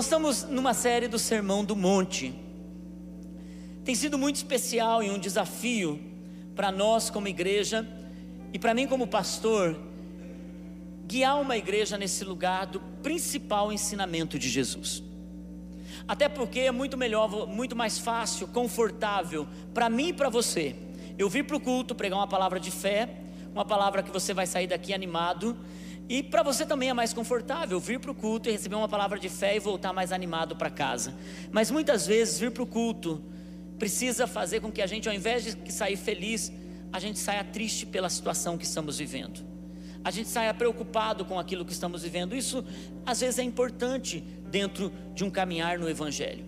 Nós estamos numa série do Sermão do Monte. Tem sido muito especial e um desafio para nós como igreja e para mim como pastor guiar uma igreja nesse lugar do principal ensinamento de Jesus. Até porque é muito melhor, muito mais fácil, confortável para mim e para você. Eu vir para o culto pregar uma palavra de fé, uma palavra que você vai sair daqui animado. E para você também é mais confortável vir para o culto e receber uma palavra de fé e voltar mais animado para casa. Mas muitas vezes vir para o culto precisa fazer com que a gente, ao invés de sair feliz, a gente saia triste pela situação que estamos vivendo. A gente saia preocupado com aquilo que estamos vivendo. Isso às vezes é importante dentro de um caminhar no Evangelho.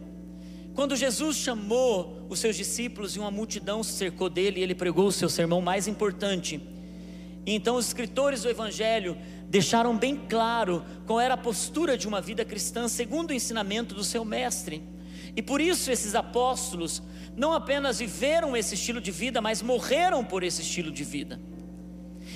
Quando Jesus chamou os seus discípulos e uma multidão se cercou dele, ele pregou o seu sermão mais importante. E então os escritores do Evangelho deixaram bem claro qual era a postura de uma vida cristã segundo o ensinamento do seu mestre. E por isso esses apóstolos não apenas viveram esse estilo de vida, mas morreram por esse estilo de vida.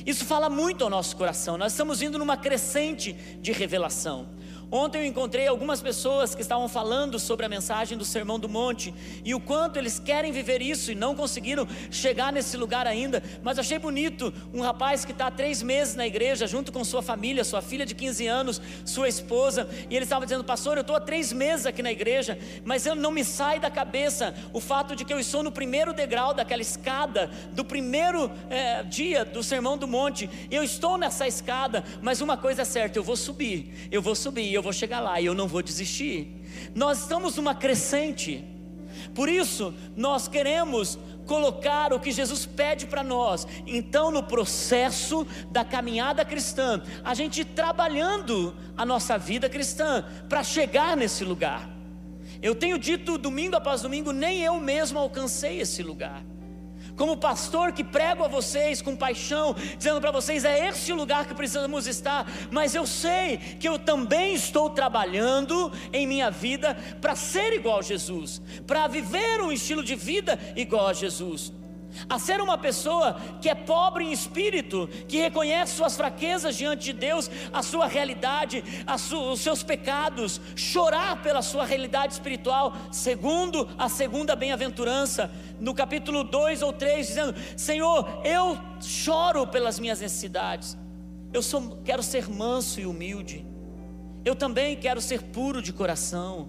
Isso fala muito ao nosso coração. Nós estamos indo numa crescente de revelação. Ontem eu encontrei algumas pessoas que estavam falando sobre a mensagem do Sermão do Monte e o quanto eles querem viver isso e não conseguiram chegar nesse lugar ainda. Mas achei bonito um rapaz que está há três meses na igreja, junto com sua família, sua filha de 15 anos, sua esposa, e ele estava dizendo: Pastor, eu estou há três meses aqui na igreja, mas eu não me sai da cabeça o fato de que eu estou no primeiro degrau daquela escada, do primeiro é, dia do Sermão do Monte. Eu estou nessa escada, mas uma coisa é certa: eu vou subir, eu vou subir eu vou chegar lá e eu não vou desistir. Nós estamos numa crescente, por isso nós queremos colocar o que Jesus pede para nós. Então, no processo da caminhada cristã, a gente trabalhando a nossa vida cristã para chegar nesse lugar. Eu tenho dito domingo após domingo, nem eu mesmo alcancei esse lugar como pastor que prego a vocês com paixão, dizendo para vocês: é esse o lugar que precisamos estar, mas eu sei que eu também estou trabalhando em minha vida para ser igual a Jesus, para viver um estilo de vida igual a Jesus a ser uma pessoa que é pobre em espírito, que reconhece suas fraquezas diante de Deus, a sua realidade, a su, os seus pecados, chorar pela sua realidade espiritual, segundo a segunda bem-aventurança, no capítulo 2 ou 3, dizendo: Senhor, eu choro pelas minhas necessidades, eu sou, quero ser manso e humilde, eu também quero ser puro de coração,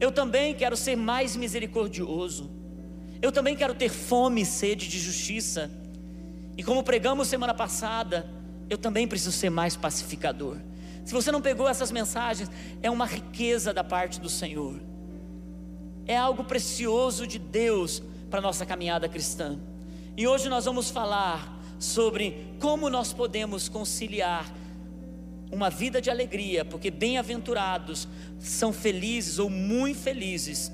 eu também quero ser mais misericordioso. Eu também quero ter fome e sede de justiça. E como pregamos semana passada, eu também preciso ser mais pacificador. Se você não pegou essas mensagens, é uma riqueza da parte do Senhor. É algo precioso de Deus para nossa caminhada cristã. E hoje nós vamos falar sobre como nós podemos conciliar uma vida de alegria, porque bem-aventurados são felizes ou muito felizes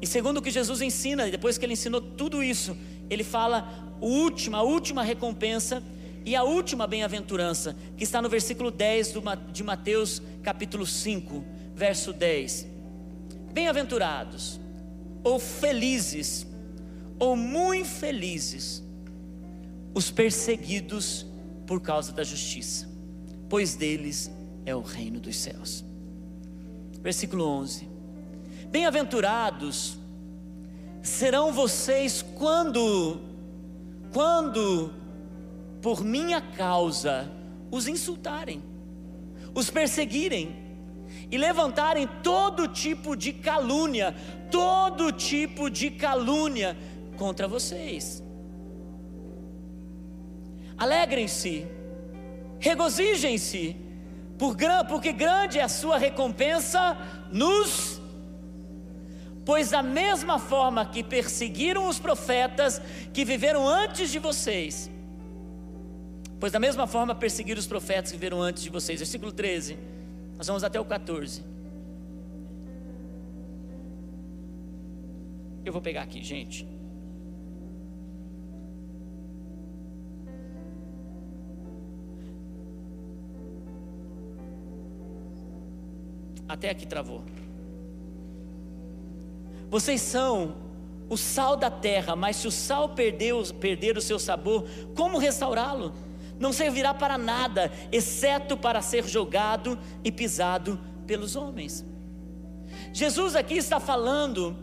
e segundo o que Jesus ensina, depois que ele ensinou tudo isso, ele fala a última, a última recompensa e a última bem-aventurança, que está no versículo 10 de Mateus, capítulo 5, verso 10. Bem-aventurados, ou felizes, ou muito felizes, os perseguidos por causa da justiça, pois deles é o reino dos céus. Versículo 11. Bem-aventurados serão vocês quando, quando, por minha causa, os insultarem, os perseguirem e levantarem todo tipo de calúnia, todo tipo de calúnia contra vocês. Alegrem-se, regozijem-se, porque grande é a sua recompensa nos Pois da mesma forma que perseguiram os profetas que viveram antes de vocês, pois da mesma forma perseguiram os profetas que viveram antes de vocês. Versículo 13. Nós vamos até o 14. Eu vou pegar aqui, gente. Até aqui travou. Vocês são o sal da terra, mas se o sal perder, o seu sabor, como restaurá-lo? Não servirá para nada, exceto para ser jogado e pisado pelos homens. Jesus aqui está falando: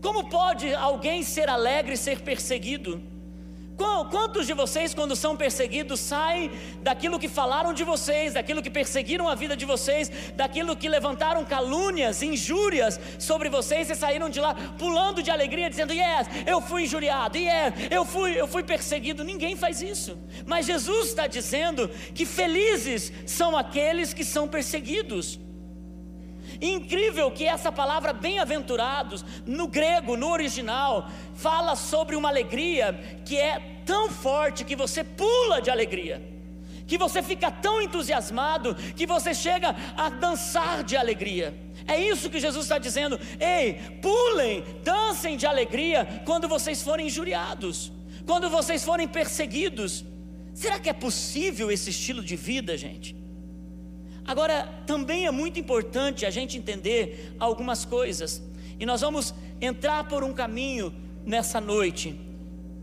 como pode alguém ser alegre e ser perseguido? Quantos de vocês, quando são perseguidos, saem daquilo que falaram de vocês, daquilo que perseguiram a vida de vocês, daquilo que levantaram calúnias, injúrias sobre vocês e saíram de lá pulando de alegria, dizendo: Yes, eu fui injuriado, yes, eu fui, eu fui perseguido. Ninguém faz isso, mas Jesus está dizendo que felizes são aqueles que são perseguidos. Incrível que essa palavra bem-aventurados, no grego, no original, fala sobre uma alegria que é tão forte que você pula de alegria, que você fica tão entusiasmado que você chega a dançar de alegria. É isso que Jesus está dizendo. Ei, pulem, dancem de alegria quando vocês forem injuriados, quando vocês forem perseguidos. Será que é possível esse estilo de vida, gente? Agora, também é muito importante a gente entender algumas coisas, e nós vamos entrar por um caminho nessa noite,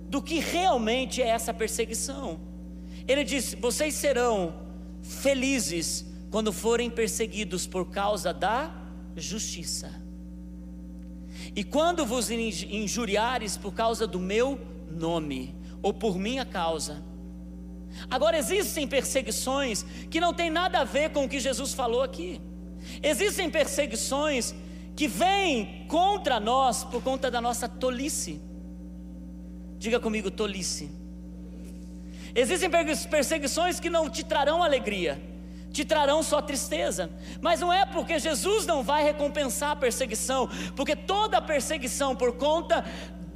do que realmente é essa perseguição. Ele diz: vocês serão felizes quando forem perseguidos por causa da justiça. E quando vos injuriares por causa do meu nome, ou por minha causa, Agora, existem perseguições que não tem nada a ver com o que Jesus falou aqui. Existem perseguições que vêm contra nós por conta da nossa tolice. Diga comigo, tolice. Existem perseguições que não te trarão alegria, te trarão só tristeza. Mas não é porque Jesus não vai recompensar a perseguição, porque toda perseguição por conta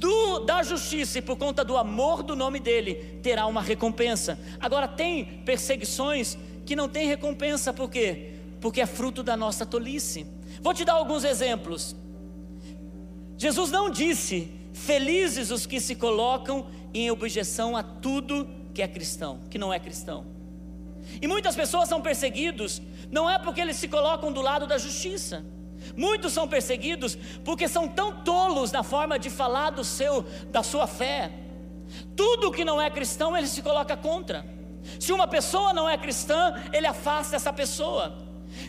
do, da justiça e por conta do amor do nome dele, terá uma recompensa. Agora, tem perseguições que não tem recompensa, por quê? Porque é fruto da nossa tolice. Vou te dar alguns exemplos. Jesus não disse: Felizes os que se colocam em objeção a tudo que é cristão, que não é cristão. E muitas pessoas são perseguidos, não é porque eles se colocam do lado da justiça, Muitos são perseguidos porque são tão tolos na forma de falar do seu, da sua fé. Tudo que não é cristão ele se coloca contra. Se uma pessoa não é cristã, ele afasta essa pessoa.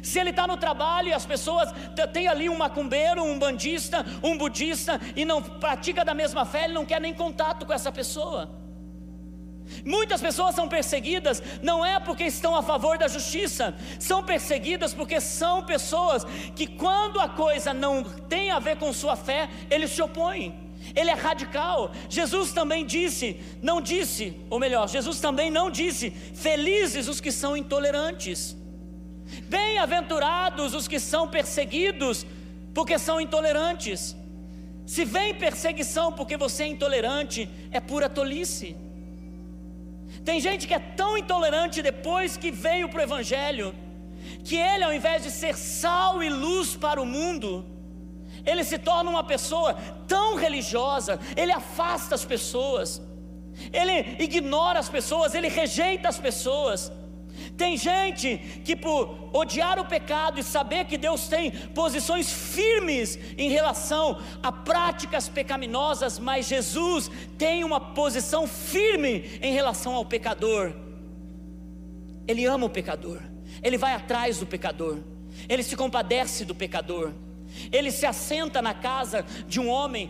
Se ele está no trabalho e as pessoas têm ali um macumbeiro, um bandista, um budista e não pratica da mesma fé, ele não quer nem contato com essa pessoa. Muitas pessoas são perseguidas não é porque estão a favor da justiça, são perseguidas porque são pessoas que, quando a coisa não tem a ver com sua fé, eles se opõem. Ele é radical. Jesus também disse, não disse, ou melhor, Jesus também não disse: felizes os que são intolerantes, bem-aventurados os que são perseguidos, porque são intolerantes. Se vem perseguição porque você é intolerante, é pura tolice. Tem gente que é tão intolerante depois que veio para o Evangelho, que ele, ao invés de ser sal e luz para o mundo, ele se torna uma pessoa tão religiosa, ele afasta as pessoas, ele ignora as pessoas, ele rejeita as pessoas. Tem gente que, por odiar o pecado e saber que Deus tem posições firmes em relação a práticas pecaminosas, mas Jesus tem uma posição firme em relação ao pecador. Ele ama o pecador, ele vai atrás do pecador, ele se compadece do pecador. Ele se assenta na casa de um homem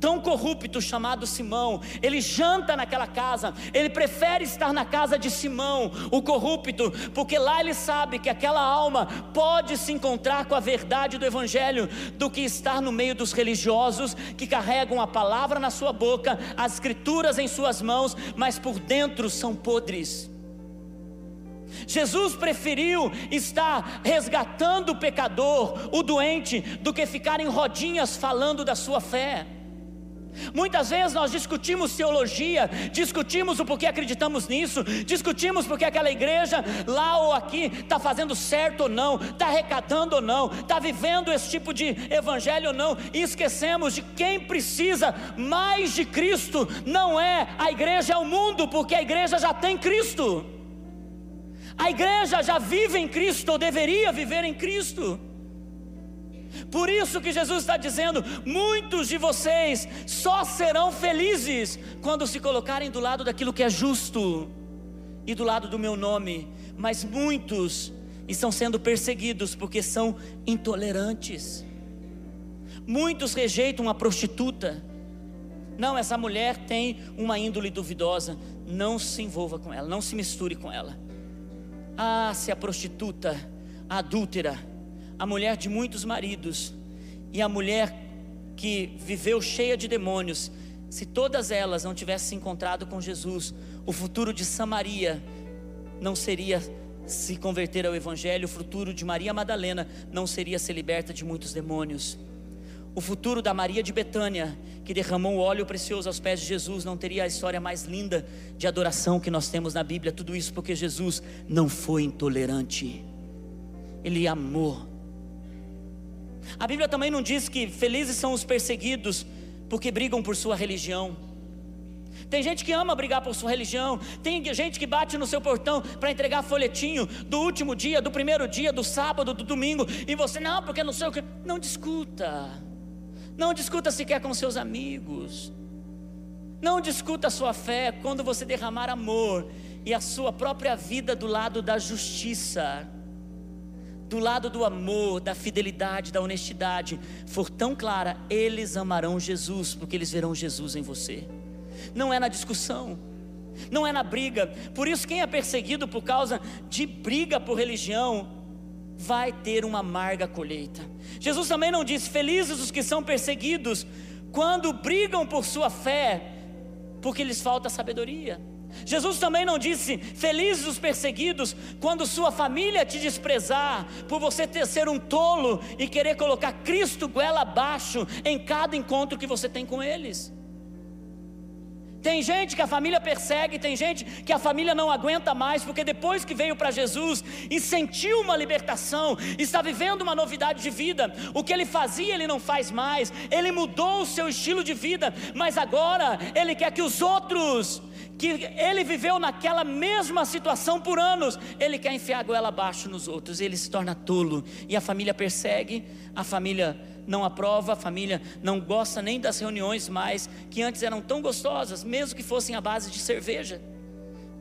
tão corrupto chamado Simão. Ele janta naquela casa. Ele prefere estar na casa de Simão, o corrupto, porque lá ele sabe que aquela alma pode se encontrar com a verdade do Evangelho, do que estar no meio dos religiosos que carregam a palavra na sua boca, as escrituras em suas mãos, mas por dentro são podres. Jesus preferiu estar resgatando o pecador, o doente, do que ficar em rodinhas falando da sua fé. Muitas vezes nós discutimos teologia, discutimos o porquê acreditamos nisso, discutimos porque aquela igreja lá ou aqui está fazendo certo ou não, está arrecadando ou não, está vivendo esse tipo de evangelho ou não, e esquecemos de quem precisa mais de Cristo, não é a igreja, é o mundo, porque a igreja já tem Cristo. A igreja já vive em Cristo, ou deveria viver em Cristo. Por isso que Jesus está dizendo: muitos de vocês só serão felizes quando se colocarem do lado daquilo que é justo e do lado do meu nome, mas muitos estão sendo perseguidos porque são intolerantes. Muitos rejeitam a prostituta. Não, essa mulher tem uma índole duvidosa. Não se envolva com ela, não se misture com ela. Ah, se a prostituta, a adúltera, a mulher de muitos maridos e a mulher que viveu cheia de demônios, se todas elas não tivessem se encontrado com Jesus, o futuro de Samaria não seria se converter ao Evangelho, o futuro de Maria Madalena não seria ser liberta de muitos demônios. O futuro da Maria de Betânia, que derramou óleo precioso aos pés de Jesus, não teria a história mais linda de adoração que nós temos na Bíblia. Tudo isso porque Jesus não foi intolerante, ele amou. A Bíblia também não diz que felizes são os perseguidos porque brigam por sua religião. Tem gente que ama brigar por sua religião. Tem gente que bate no seu portão para entregar folhetinho do último dia, do primeiro dia, do sábado, do domingo. E você, não, porque não sei o que. Não discuta. Não discuta sequer com seus amigos. Não discuta a sua fé quando você derramar amor e a sua própria vida do lado da justiça, do lado do amor, da fidelidade, da honestidade, for tão clara, eles amarão Jesus, porque eles verão Jesus em você não é na discussão, não é na briga. Por isso, quem é perseguido por causa de briga por religião, vai ter uma amarga colheita. Jesus também não disse: Felizes os que são perseguidos quando brigam por sua fé, porque lhes falta sabedoria. Jesus também não disse: Felizes os perseguidos quando sua família te desprezar, por você ter ser um tolo e querer colocar Cristo goela abaixo em cada encontro que você tem com eles. Tem gente que a família persegue, tem gente que a família não aguenta mais, porque depois que veio para Jesus e sentiu uma libertação, está vivendo uma novidade de vida. O que ele fazia, ele não faz mais, ele mudou o seu estilo de vida, mas agora ele quer que os outros, que ele viveu naquela mesma situação por anos, ele quer enfiar a goela abaixo nos outros, ele se torna tolo, e a família persegue, a família não aprova, a família não gosta nem das reuniões mais, que antes eram tão gostosas, mesmo que fossem à base de cerveja.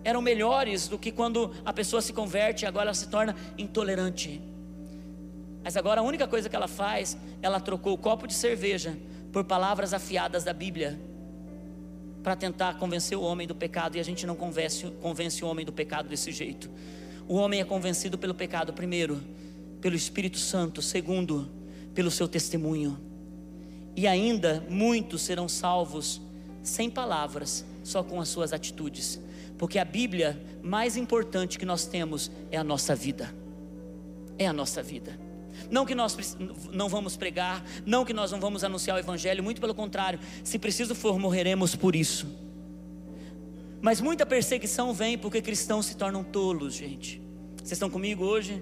Eram melhores do que quando a pessoa se converte e agora ela se torna intolerante. Mas agora a única coisa que ela faz, ela trocou o copo de cerveja por palavras afiadas da Bíblia para tentar convencer o homem do pecado e a gente não convence, convence o homem do pecado desse jeito. O homem é convencido pelo pecado, primeiro, pelo Espírito Santo, segundo, pelo seu testemunho. E ainda muitos serão salvos sem palavras, só com as suas atitudes. Porque a Bíblia mais importante que nós temos é a nossa vida. É a nossa vida. Não que nós não vamos pregar, não que nós não vamos anunciar o Evangelho, muito pelo contrário, se preciso for, morreremos por isso. Mas muita perseguição vem porque cristãos se tornam tolos, gente. Vocês estão comigo hoje?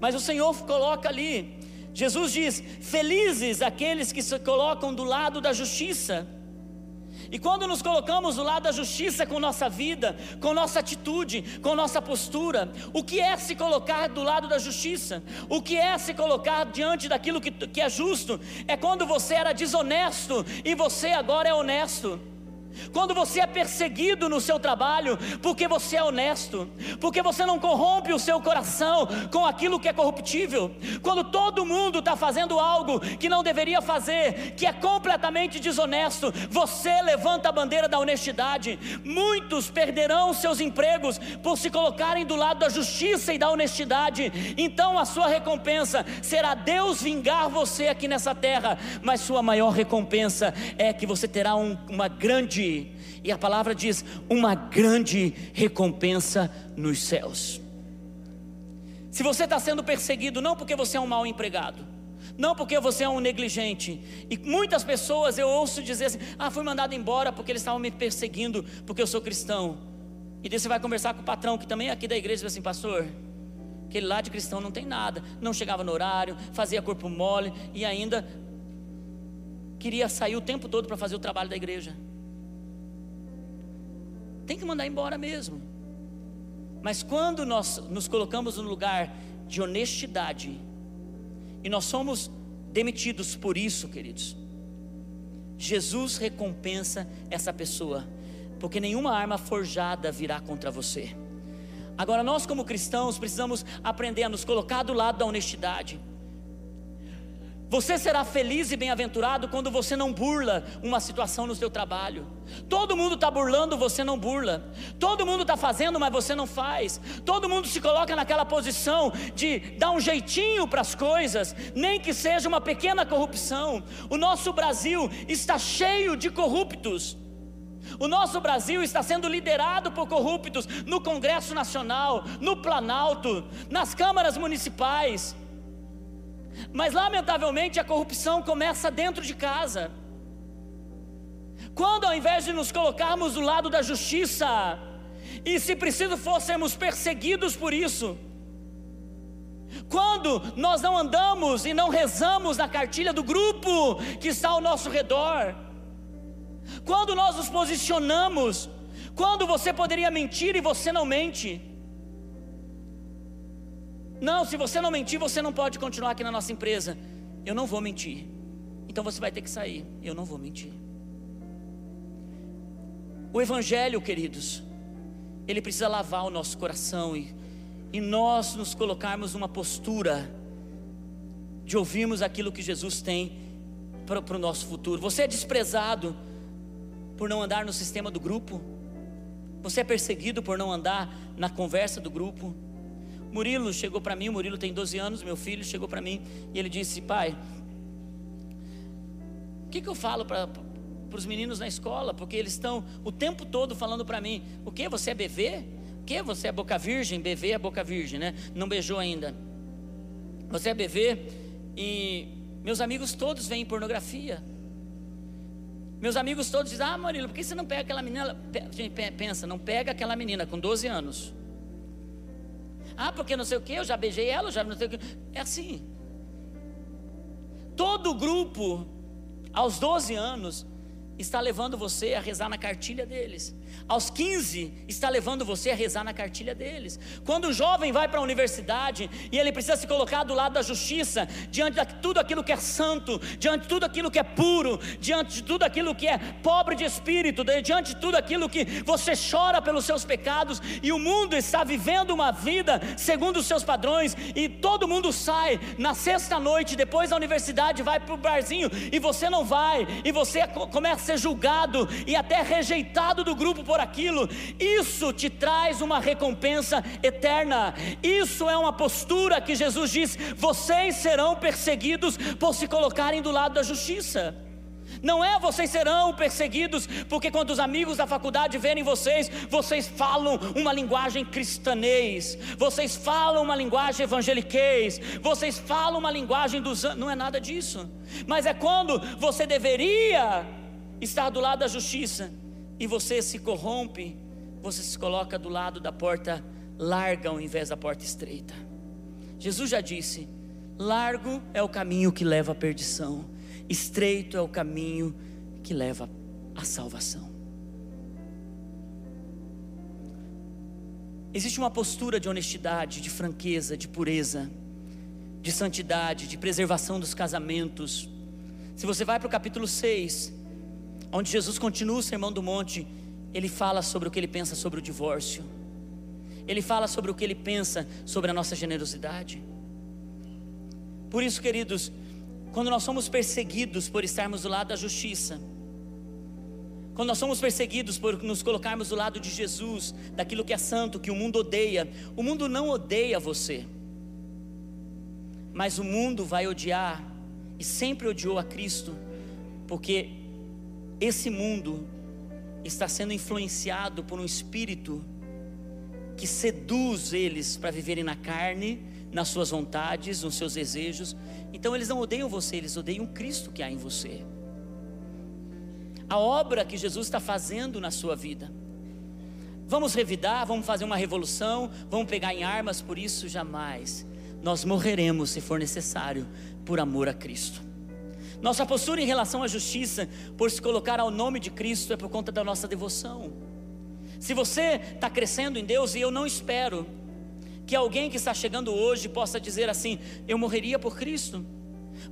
Mas o Senhor coloca ali, Jesus diz: Felizes aqueles que se colocam do lado da justiça. E quando nos colocamos do lado da justiça com nossa vida, com nossa atitude, com nossa postura, o que é se colocar do lado da justiça? O que é se colocar diante daquilo que, que é justo? É quando você era desonesto e você agora é honesto. Quando você é perseguido no seu trabalho, porque você é honesto, porque você não corrompe o seu coração com aquilo que é corruptível, quando todo mundo está fazendo algo que não deveria fazer, que é completamente desonesto, você levanta a bandeira da honestidade. Muitos perderão seus empregos por se colocarem do lado da justiça e da honestidade, então a sua recompensa será Deus vingar você aqui nessa terra, mas sua maior recompensa é que você terá um, uma grande e a palavra diz, uma grande recompensa nos céus. Se você está sendo perseguido, não porque você é um mau empregado, não porque você é um negligente, e muitas pessoas eu ouço dizer assim: ah, fui mandado embora porque eles estavam me perseguindo, porque eu sou cristão. E daí você vai conversar com o patrão, que também é aqui da igreja, e assim: pastor, aquele lá de cristão não tem nada, não chegava no horário, fazia corpo mole e ainda queria sair o tempo todo para fazer o trabalho da igreja tem que mandar embora mesmo. Mas quando nós nos colocamos no lugar de honestidade, e nós somos demitidos por isso, queridos, Jesus recompensa essa pessoa, porque nenhuma arma forjada virá contra você. Agora, nós como cristãos precisamos aprender a nos colocar do lado da honestidade. Você será feliz e bem-aventurado quando você não burla uma situação no seu trabalho. Todo mundo está burlando, você não burla. Todo mundo está fazendo, mas você não faz. Todo mundo se coloca naquela posição de dar um jeitinho para as coisas, nem que seja uma pequena corrupção. O nosso Brasil está cheio de corruptos. O nosso Brasil está sendo liderado por corruptos no Congresso Nacional, no Planalto, nas câmaras municipais. Mas lamentavelmente a corrupção começa dentro de casa. Quando ao invés de nos colocarmos do lado da justiça, e se preciso fôssemos perseguidos por isso, quando nós não andamos e não rezamos na cartilha do grupo que está ao nosso redor, quando nós nos posicionamos, quando você poderia mentir e você não mente, não, se você não mentir, você não pode continuar aqui na nossa empresa. Eu não vou mentir. Então você vai ter que sair. Eu não vou mentir. O Evangelho, queridos, ele precisa lavar o nosso coração e, e nós nos colocarmos numa postura de ouvirmos aquilo que Jesus tem para, para o nosso futuro. Você é desprezado por não andar no sistema do grupo. Você é perseguido por não andar na conversa do grupo. Murilo chegou para mim, o Murilo tem 12 anos, meu filho chegou para mim e ele disse: Pai, o que, que eu falo para os meninos na escola? Porque eles estão o tempo todo falando para mim: O que? Você é BV? O que? Você é boca virgem? BV é boca virgem, né? Não beijou ainda. Você é BV? E meus amigos todos veem pornografia. Meus amigos todos dizem: Ah, Murilo, por que você não pega aquela menina? Pensa, não pega aquela menina com 12 anos ah, porque não sei o que, eu já beijei ela, já não sei o que. É assim. Todo grupo, aos 12 anos, está levando você a rezar na cartilha deles. Aos 15, está levando você a rezar na cartilha deles. Quando o jovem vai para a universidade e ele precisa se colocar do lado da justiça, diante de tudo aquilo que é santo, diante de tudo aquilo que é puro, diante de tudo aquilo que é pobre de espírito, diante de tudo aquilo que você chora pelos seus pecados, e o mundo está vivendo uma vida segundo os seus padrões, e todo mundo sai na sexta noite, depois da universidade, vai para o barzinho, e você não vai, e você começa ser julgado e até rejeitado do grupo por aquilo, isso te traz uma recompensa eterna. Isso é uma postura que Jesus diz: vocês serão perseguidos por se colocarem do lado da justiça. Não é vocês serão perseguidos, porque quando os amigos da faculdade verem vocês, vocês falam uma linguagem cristanês, vocês falam uma linguagem evangeliquez, vocês falam uma linguagem dos. Não é nada disso, mas é quando você deveria estar do lado da justiça e você se corrompe, você se coloca do lado da porta larga ao invés da porta estreita. Jesus já disse: largo é o caminho que leva à perdição, estreito é o caminho que leva à salvação. Existe uma postura de honestidade, de franqueza, de pureza, de santidade, de preservação dos casamentos. Se você vai para o capítulo 6, onde Jesus continua o sermão do monte, ele fala sobre o que ele pensa sobre o divórcio, ele fala sobre o que ele pensa sobre a nossa generosidade. Por isso, queridos, quando nós somos perseguidos por estarmos do lado da justiça, quando nós somos perseguidos por nos colocarmos do lado de Jesus, daquilo que é santo, que o mundo odeia, o mundo não odeia você, mas o mundo vai odiar e sempre odiou a Cristo, porque esse mundo está sendo influenciado por um espírito que seduz eles para viverem na carne, nas suas vontades, nos seus desejos. Então eles não odeiam você, eles odeiam Cristo que há em você. A obra que Jesus está fazendo na sua vida. Vamos revidar, vamos fazer uma revolução, vamos pegar em armas, por isso jamais. Nós morreremos se for necessário, por amor a Cristo. Nossa postura em relação à justiça, por se colocar ao nome de Cristo, é por conta da nossa devoção. Se você está crescendo em Deus, e eu não espero que alguém que está chegando hoje possa dizer assim: eu morreria por Cristo.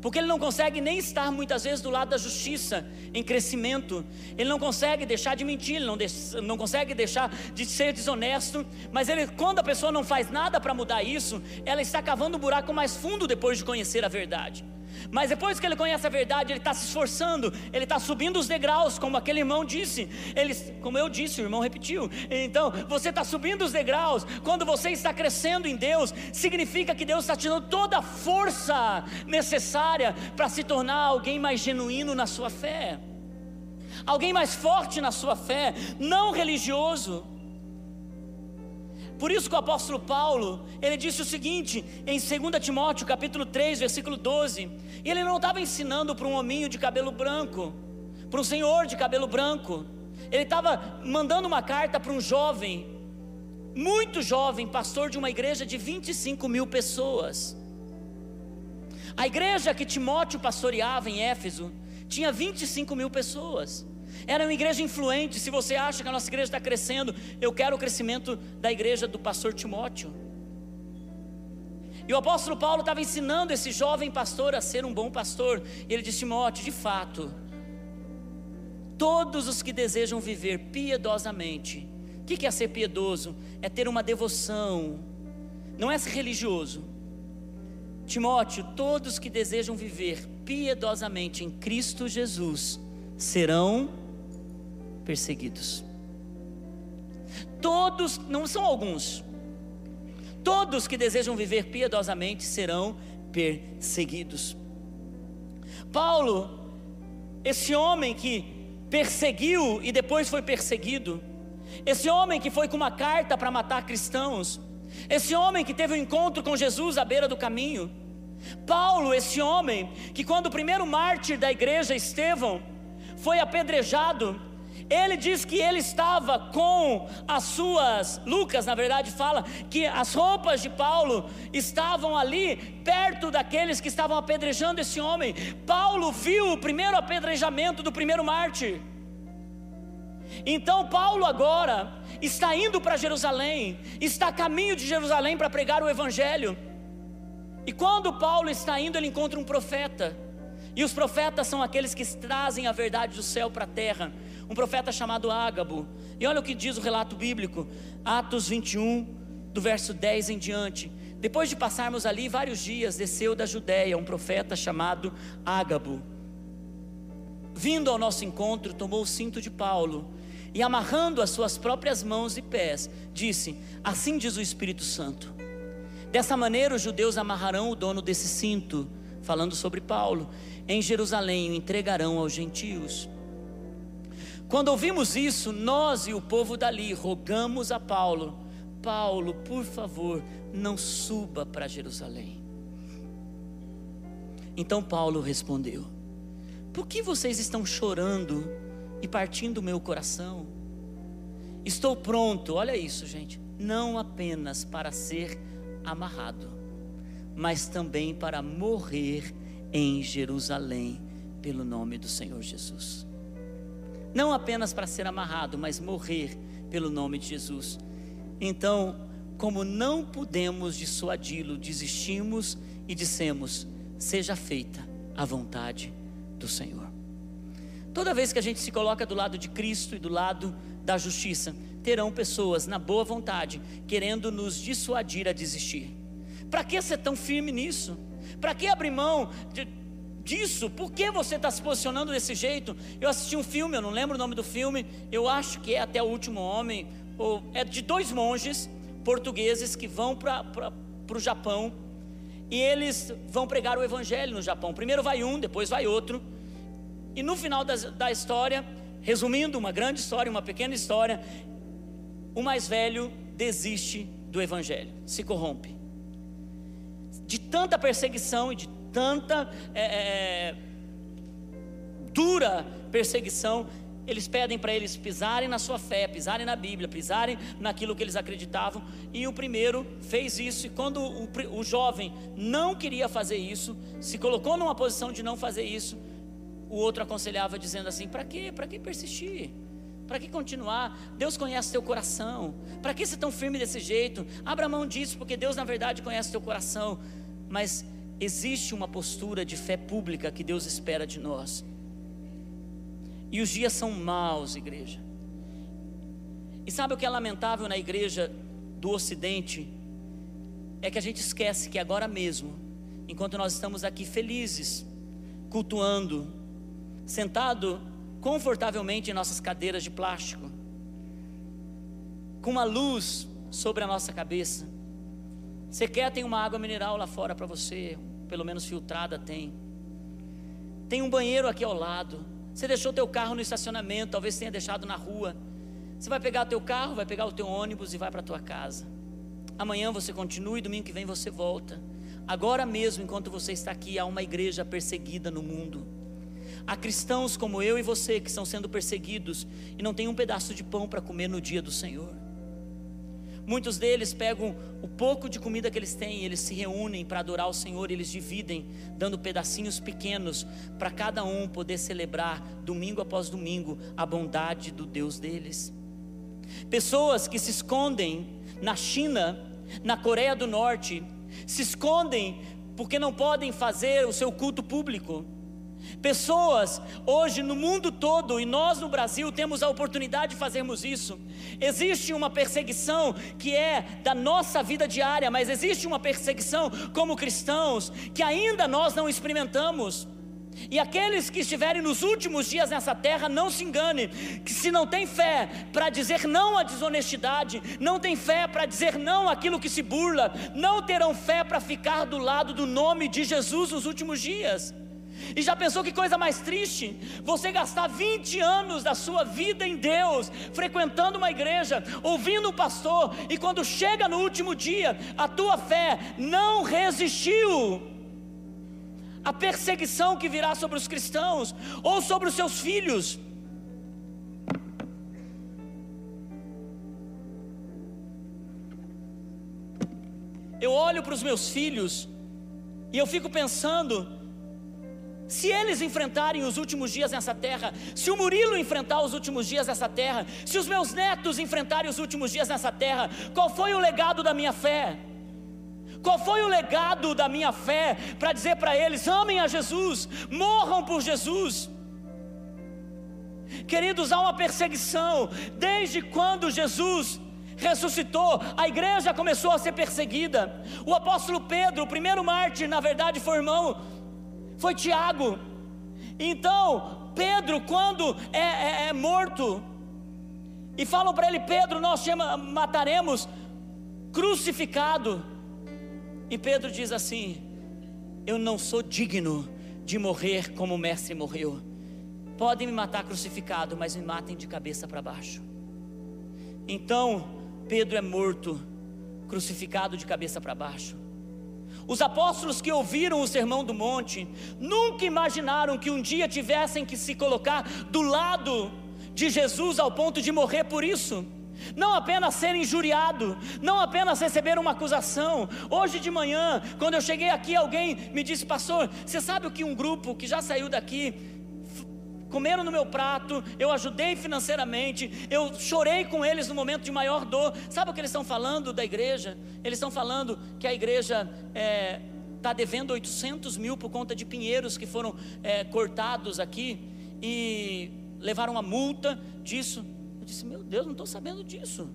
Porque ele não consegue nem estar muitas vezes do lado da justiça em crescimento, ele não consegue deixar de mentir, ele não, de, não consegue deixar de ser desonesto, mas ele, quando a pessoa não faz nada para mudar isso, ela está cavando um buraco mais fundo depois de conhecer a verdade. Mas depois que ele conhece a verdade, ele está se esforçando, ele está subindo os degraus, como aquele irmão disse. Ele, como eu disse, o irmão repetiu. Então, você está subindo os degraus. Quando você está crescendo em Deus, significa que Deus está te dando toda a força necessária para se tornar alguém mais genuíno na sua fé, alguém mais forte na sua fé, não religioso. Por isso que o apóstolo Paulo, ele disse o seguinte, em 2 Timóteo, capítulo 3, versículo 12, e ele não estava ensinando para um hominho de cabelo branco, para um senhor de cabelo branco, ele estava mandando uma carta para um jovem, muito jovem, pastor de uma igreja de 25 mil pessoas. A igreja que Timóteo pastoreava em Éfeso tinha 25 mil pessoas. Era uma igreja influente. Se você acha que a nossa igreja está crescendo, eu quero o crescimento da igreja do pastor Timóteo. E o apóstolo Paulo estava ensinando esse jovem pastor a ser um bom pastor. E ele disse: Timóteo, de fato, todos os que desejam viver piedosamente, o que é ser piedoso? É ter uma devoção, não é ser religioso. Timóteo, todos que desejam viver piedosamente em Cristo Jesus serão perseguidos. Todos, não são alguns, todos que desejam viver piedosamente serão perseguidos. Paulo, esse homem que perseguiu e depois foi perseguido, esse homem que foi com uma carta para matar cristãos, esse homem que teve um encontro com Jesus à beira do caminho, Paulo, esse homem que, quando o primeiro mártir da igreja, Estevão, foi apedrejado, ele diz que ele estava com as suas, Lucas na verdade fala que as roupas de Paulo estavam ali perto daqueles que estavam apedrejando esse homem. Paulo viu o primeiro apedrejamento do primeiro mártir. Então Paulo agora está indo para Jerusalém, está a caminho de Jerusalém para pregar o evangelho. E quando Paulo está indo, ele encontra um profeta. E os profetas são aqueles que trazem a verdade do céu para a terra um profeta chamado Ágabo. E olha o que diz o relato bíblico, Atos 21, do verso 10 em diante. Depois de passarmos ali vários dias, desceu da Judéia um profeta chamado Ágabo. Vindo ao nosso encontro, tomou o cinto de Paulo e, amarrando as suas próprias mãos e pés, disse: Assim diz o Espírito Santo. Dessa maneira, os judeus amarrarão o dono desse cinto, falando sobre Paulo, em Jerusalém o entregarão aos gentios. Quando ouvimos isso, nós e o povo dali rogamos a Paulo: Paulo, por favor, não suba para Jerusalém. Então Paulo respondeu: Por que vocês estão chorando e partindo o meu coração? Estou pronto, olha isso, gente, não apenas para ser amarrado, mas também para morrer em Jerusalém pelo nome do Senhor Jesus não apenas para ser amarrado, mas morrer pelo nome de Jesus. Então, como não pudemos dissuadi-lo, desistimos e dissemos: seja feita a vontade do Senhor. Toda vez que a gente se coloca do lado de Cristo e do lado da justiça, terão pessoas na boa vontade querendo nos dissuadir a desistir. Para que ser tão firme nisso? Para que abrir mão de, disso? Por que você está se posicionando desse jeito? Eu assisti um filme, eu não lembro o nome do filme, eu acho que é Até o Último Homem, ou é de dois monges portugueses que vão para o Japão e eles vão pregar o Evangelho no Japão. Primeiro vai um, depois vai outro, e no final da, da história, resumindo uma grande história, uma pequena história, o mais velho desiste do Evangelho, se corrompe. De tanta perseguição e de tanta é, é, dura perseguição, eles pedem para eles pisarem na sua fé, pisarem na Bíblia, pisarem naquilo que eles acreditavam. E o primeiro fez isso, e quando o, o jovem não queria fazer isso, se colocou numa posição de não fazer isso, o outro aconselhava dizendo assim: para quê? Para que persistir? Para que continuar? Deus conhece teu coração. Para que ser tão firme desse jeito? Abra mão disso, porque Deus na verdade conhece teu coração. Mas existe uma postura de fé pública que Deus espera de nós. E os dias são maus, igreja. E sabe o que é lamentável na igreja do Ocidente? É que a gente esquece que agora mesmo, enquanto nós estamos aqui felizes, cultuando, sentado confortavelmente em nossas cadeiras de plástico, com uma luz sobre a nossa cabeça. Você quer tem uma água mineral lá fora para você, pelo menos filtrada tem. Tem um banheiro aqui ao lado. Você deixou teu carro no estacionamento, talvez tenha deixado na rua. Você vai pegar o teu carro, vai pegar o teu ônibus e vai para tua casa. Amanhã você continua e domingo que vem você volta. Agora mesmo, enquanto você está aqui, há uma igreja perseguida no mundo. Há cristãos como eu e você que estão sendo perseguidos e não tem um pedaço de pão para comer no dia do Senhor. Muitos deles pegam o pouco de comida que eles têm, eles se reúnem para adorar o Senhor, eles dividem, dando pedacinhos pequenos para cada um poder celebrar domingo após domingo a bondade do Deus deles. Pessoas que se escondem na China, na Coreia do Norte, se escondem porque não podem fazer o seu culto público. Pessoas hoje no mundo todo, e nós no Brasil temos a oportunidade de fazermos isso. Existe uma perseguição que é da nossa vida diária, mas existe uma perseguição como cristãos que ainda nós não experimentamos. E aqueles que estiverem nos últimos dias nessa terra, não se engane, que se não tem fé para dizer não à desonestidade, não tem fé para dizer não àquilo que se burla, não terão fé para ficar do lado do nome de Jesus nos últimos dias. E já pensou que coisa mais triste? Você gastar 20 anos da sua vida em Deus, frequentando uma igreja, ouvindo o pastor, e quando chega no último dia, a tua fé não resistiu a perseguição que virá sobre os cristãos ou sobre os seus filhos. Eu olho para os meus filhos e eu fico pensando, se eles enfrentarem os últimos dias nessa terra, se o Murilo enfrentar os últimos dias nessa terra, se os meus netos enfrentarem os últimos dias nessa terra, qual foi o legado da minha fé? Qual foi o legado da minha fé para dizer para eles: amem a Jesus, morram por Jesus? Queridos, há uma perseguição, desde quando Jesus ressuscitou, a igreja começou a ser perseguida. O apóstolo Pedro, o primeiro mártir, na verdade, foi irmão, foi Tiago. Então, Pedro, quando é, é, é morto, e falam para ele: Pedro, nós te mataremos crucificado. E Pedro diz assim: Eu não sou digno de morrer como o Mestre morreu. Podem me matar crucificado, mas me matem de cabeça para baixo. Então, Pedro é morto, crucificado de cabeça para baixo. Os apóstolos que ouviram o sermão do monte nunca imaginaram que um dia tivessem que se colocar do lado de Jesus ao ponto de morrer por isso não apenas ser injuriado, não apenas receber uma acusação. Hoje de manhã, quando eu cheguei aqui, alguém me disse, pastor, você sabe o que um grupo que já saiu daqui comeram no meu prato, eu ajudei financeiramente, eu chorei com eles no momento de maior dor. Sabe o que eles estão falando da igreja? Eles estão falando que a igreja está é, tá devendo 800 mil por conta de pinheiros que foram é, cortados aqui e levaram uma multa disso disse: Meu Deus, não estou sabendo disso.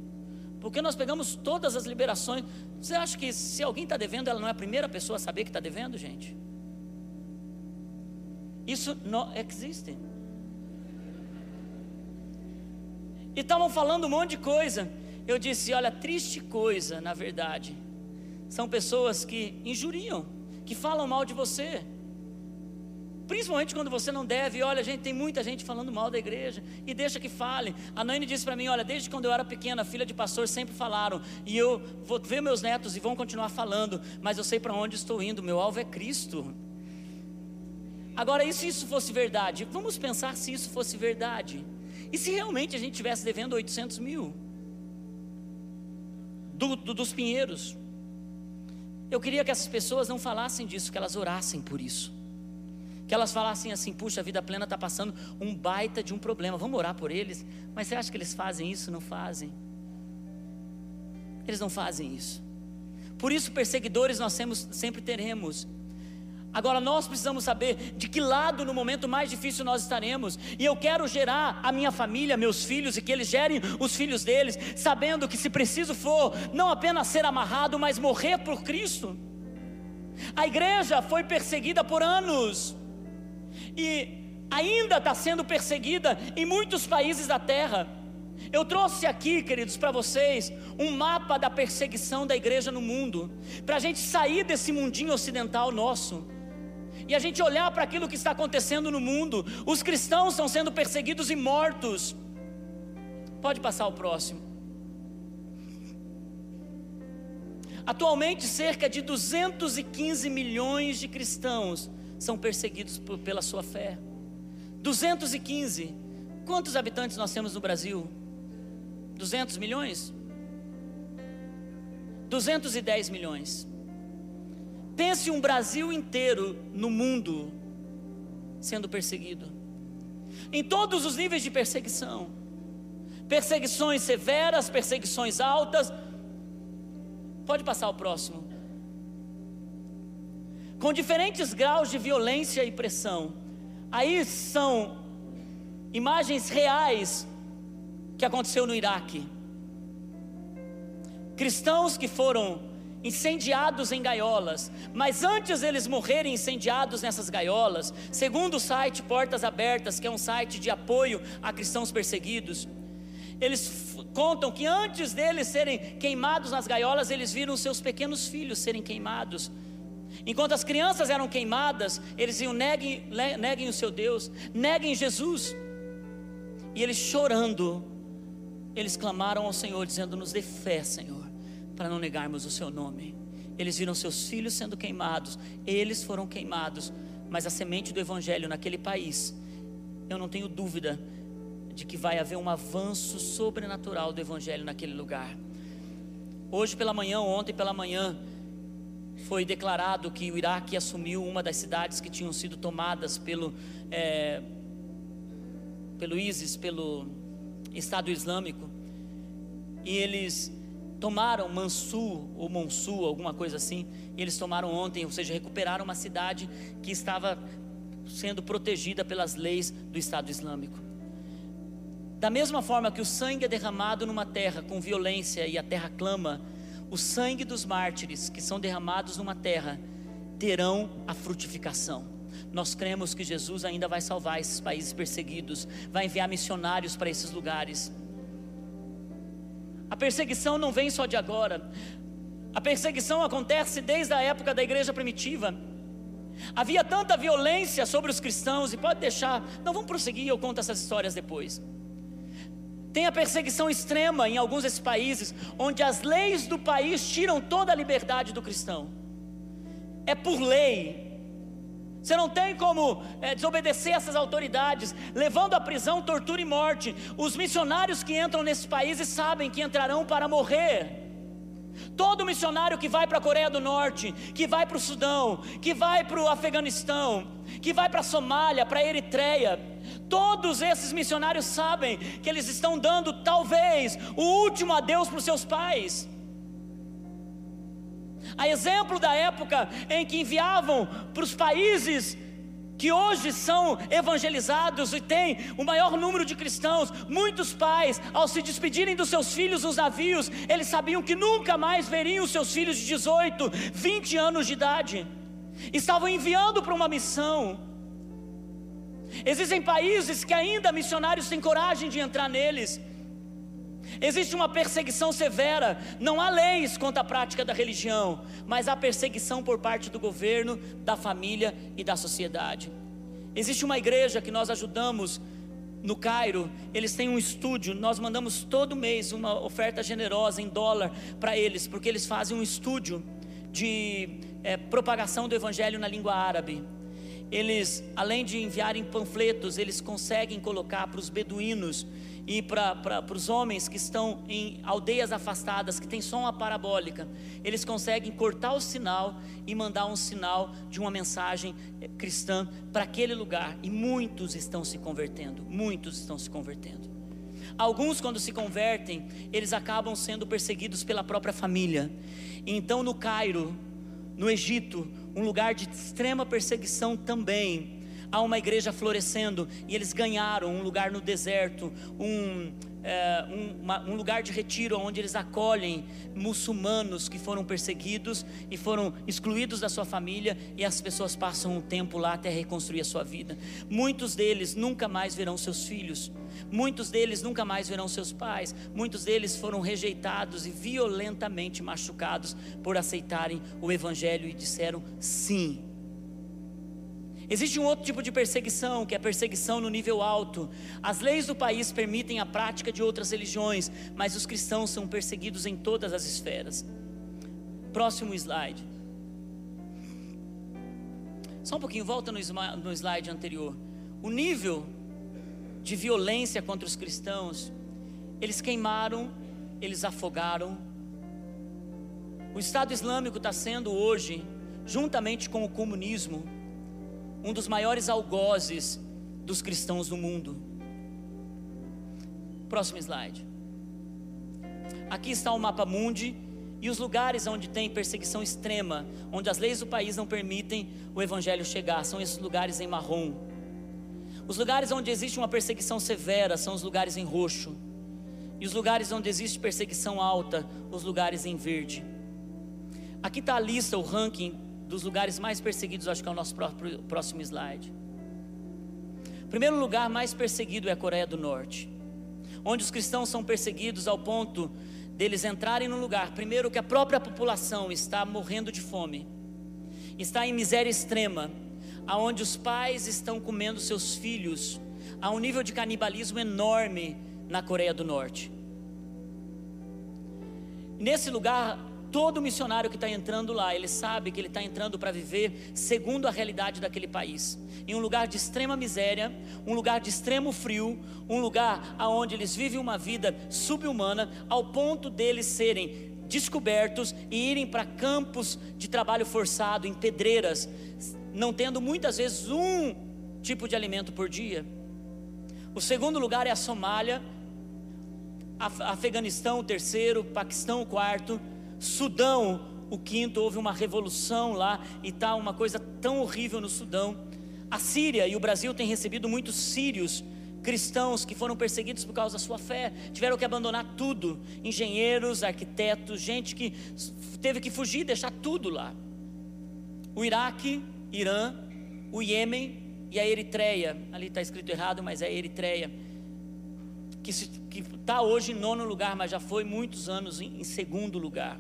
Porque nós pegamos todas as liberações. Você acha que se alguém está devendo, ela não é a primeira pessoa a saber que está devendo, gente? Isso não existe. E estavam falando um monte de coisa. Eu disse: Olha, triste coisa, na verdade. São pessoas que injuriam, que falam mal de você. Principalmente quando você não deve, olha, gente, tem muita gente falando mal da igreja e deixa que fale. A Naine disse para mim, olha, desde quando eu era pequena, filha de pastor, sempre falaram, e eu vou ver meus netos e vão continuar falando, mas eu sei para onde estou indo, meu alvo é Cristo. Agora, e se isso fosse verdade? Vamos pensar se isso fosse verdade. E se realmente a gente estivesse devendo 800 mil? Do, do, dos pinheiros. Eu queria que essas pessoas não falassem disso, que elas orassem por isso que elas falassem assim: puxa, a vida plena está passando um baita de um problema, vamos orar por eles. Mas você acha que eles fazem isso? Não fazem. Eles não fazem isso. Por isso, perseguidores nós sempre teremos. Agora nós precisamos saber de que lado no momento mais difícil nós estaremos. E eu quero gerar a minha família, meus filhos, e que eles gerem os filhos deles, sabendo que se preciso for, não apenas ser amarrado, mas morrer por Cristo. A igreja foi perseguida por anos. e ainda está sendo perseguida em muitos países da terra. Eu trouxe aqui, queridos, para vocês um mapa da perseguição da igreja no mundo, para a gente sair desse mundinho ocidental nosso e a gente olhar para aquilo que está acontecendo no mundo. Os cristãos estão sendo perseguidos e mortos. Pode passar o próximo. Atualmente, cerca de 215 milhões de cristãos são perseguidos por, pela sua fé. 215. Quantos habitantes nós temos no Brasil? 200 milhões? 210 milhões. Pense um Brasil inteiro no mundo sendo perseguido, em todos os níveis de perseguição perseguições severas, perseguições altas. Pode passar o próximo. Com diferentes graus de violência e pressão. Aí são imagens reais que aconteceu no Iraque. Cristãos que foram incendiados em gaiolas, mas antes eles morrerem incendiados nessas gaiolas, segundo o site Portas Abertas, que é um site de apoio a cristãos perseguidos, eles contam que antes deles serem queimados nas gaiolas, eles viram seus pequenos filhos serem queimados. Enquanto as crianças eram queimadas, eles diziam: neguem, neguem o seu Deus, neguem Jesus. E eles chorando, eles clamaram ao Senhor, dizendo: Nos dê fé, Senhor para não negarmos o seu nome. Eles viram seus filhos sendo queimados, eles foram queimados, mas a semente do evangelho naquele país, eu não tenho dúvida de que vai haver um avanço sobrenatural do evangelho naquele lugar. Hoje pela manhã, ontem pela manhã, foi declarado que o Iraque assumiu uma das cidades que tinham sido tomadas pelo, é, pelo ISIS, pelo Estado Islâmico, e eles tomaram Mansu ou Monsu, alguma coisa assim, e eles tomaram ontem, ou seja, recuperaram uma cidade que estava sendo protegida pelas leis do Estado Islâmico. Da mesma forma que o sangue é derramado numa terra com violência e a terra clama, o sangue dos mártires que são derramados numa terra terão a frutificação. Nós cremos que Jesus ainda vai salvar esses países perseguidos, vai enviar missionários para esses lugares. A perseguição não vem só de agora. A perseguição acontece desde a época da igreja primitiva. Havia tanta violência sobre os cristãos, e pode deixar, não vamos prosseguir, eu conto essas histórias depois. Tem a perseguição extrema em alguns desses países, onde as leis do país tiram toda a liberdade do cristão. É por lei, você não tem como é, desobedecer essas autoridades, levando à prisão, tortura e morte. Os missionários que entram nesses países sabem que entrarão para morrer. Todo missionário que vai para a Coreia do Norte, que vai para o Sudão, que vai para o Afeganistão, que vai para a Somália, para a Eritreia, todos esses missionários sabem que eles estão dando talvez o último adeus para os seus pais. A exemplo da época em que enviavam para os países que hoje são evangelizados e tem o maior número de cristãos, muitos pais, ao se despedirem dos seus filhos nos navios, eles sabiam que nunca mais veriam os seus filhos de 18, 20 anos de idade, estavam enviando para uma missão. Existem países que ainda missionários têm coragem de entrar neles, Existe uma perseguição severa, não há leis contra a prática da religião, mas há perseguição por parte do governo, da família e da sociedade. Existe uma igreja que nós ajudamos no Cairo, eles têm um estúdio, nós mandamos todo mês uma oferta generosa em dólar para eles, porque eles fazem um estúdio de é, propagação do evangelho na língua árabe. Eles, além de enviarem panfletos, eles conseguem colocar para os beduínos e para os homens que estão em aldeias afastadas, que tem só uma parabólica, eles conseguem cortar o sinal e mandar um sinal de uma mensagem eh, cristã para aquele lugar, e muitos estão se convertendo, muitos estão se convertendo. Alguns, quando se convertem, eles acabam sendo perseguidos pela própria família. Então, no Cairo, no Egito, um lugar de extrema perseguição também, há uma igreja florescendo e eles ganharam um lugar no deserto, um, é, um, uma, um, lugar de retiro onde eles acolhem muçulmanos que foram perseguidos e foram excluídos da sua família e as pessoas passam um tempo lá até reconstruir a sua vida. Muitos deles nunca mais verão seus filhos, muitos deles nunca mais verão seus pais, muitos deles foram rejeitados e violentamente machucados por aceitarem o Evangelho e disseram sim Existe um outro tipo de perseguição, que é a perseguição no nível alto. As leis do país permitem a prática de outras religiões, mas os cristãos são perseguidos em todas as esferas. Próximo slide. Só um pouquinho, volta no slide anterior. O nível de violência contra os cristãos, eles queimaram, eles afogaram. O Estado Islâmico está sendo hoje, juntamente com o comunismo, um dos maiores algozes dos cristãos no mundo. Próximo slide. Aqui está o mapa mundi e os lugares onde tem perseguição extrema, onde as leis do país não permitem o evangelho chegar, são esses lugares em marrom. Os lugares onde existe uma perseguição severa são os lugares em roxo. E os lugares onde existe perseguição alta, os lugares em verde. Aqui está a lista, o ranking dos lugares mais perseguidos, acho que é o nosso próximo slide. O primeiro lugar mais perseguido é a Coreia do Norte, onde os cristãos são perseguidos ao ponto deles entrarem no lugar, primeiro que a própria população está morrendo de fome, está em miséria extrema, aonde os pais estão comendo seus filhos, a um nível de canibalismo enorme na Coreia do Norte. Nesse lugar, Todo missionário que está entrando lá, ele sabe que ele está entrando para viver segundo a realidade daquele país, em um lugar de extrema miséria, um lugar de extremo frio, um lugar onde eles vivem uma vida subhumana, ao ponto deles serem descobertos e irem para campos de trabalho forçado, em pedreiras, não tendo muitas vezes um tipo de alimento por dia. O segundo lugar é a Somália, Afeganistão, o terceiro, Paquistão, o quarto. Sudão, o quinto, houve uma revolução lá e está uma coisa tão horrível no Sudão. A Síria e o Brasil têm recebido muitos sírios cristãos que foram perseguidos por causa da sua fé, tiveram que abandonar tudo, engenheiros, arquitetos, gente que teve que fugir, deixar tudo lá. O Iraque, Irã, o Iêmen e a Eritreia, ali está escrito errado, mas é Eritreia, que está hoje em nono lugar, mas já foi muitos anos em, em segundo lugar.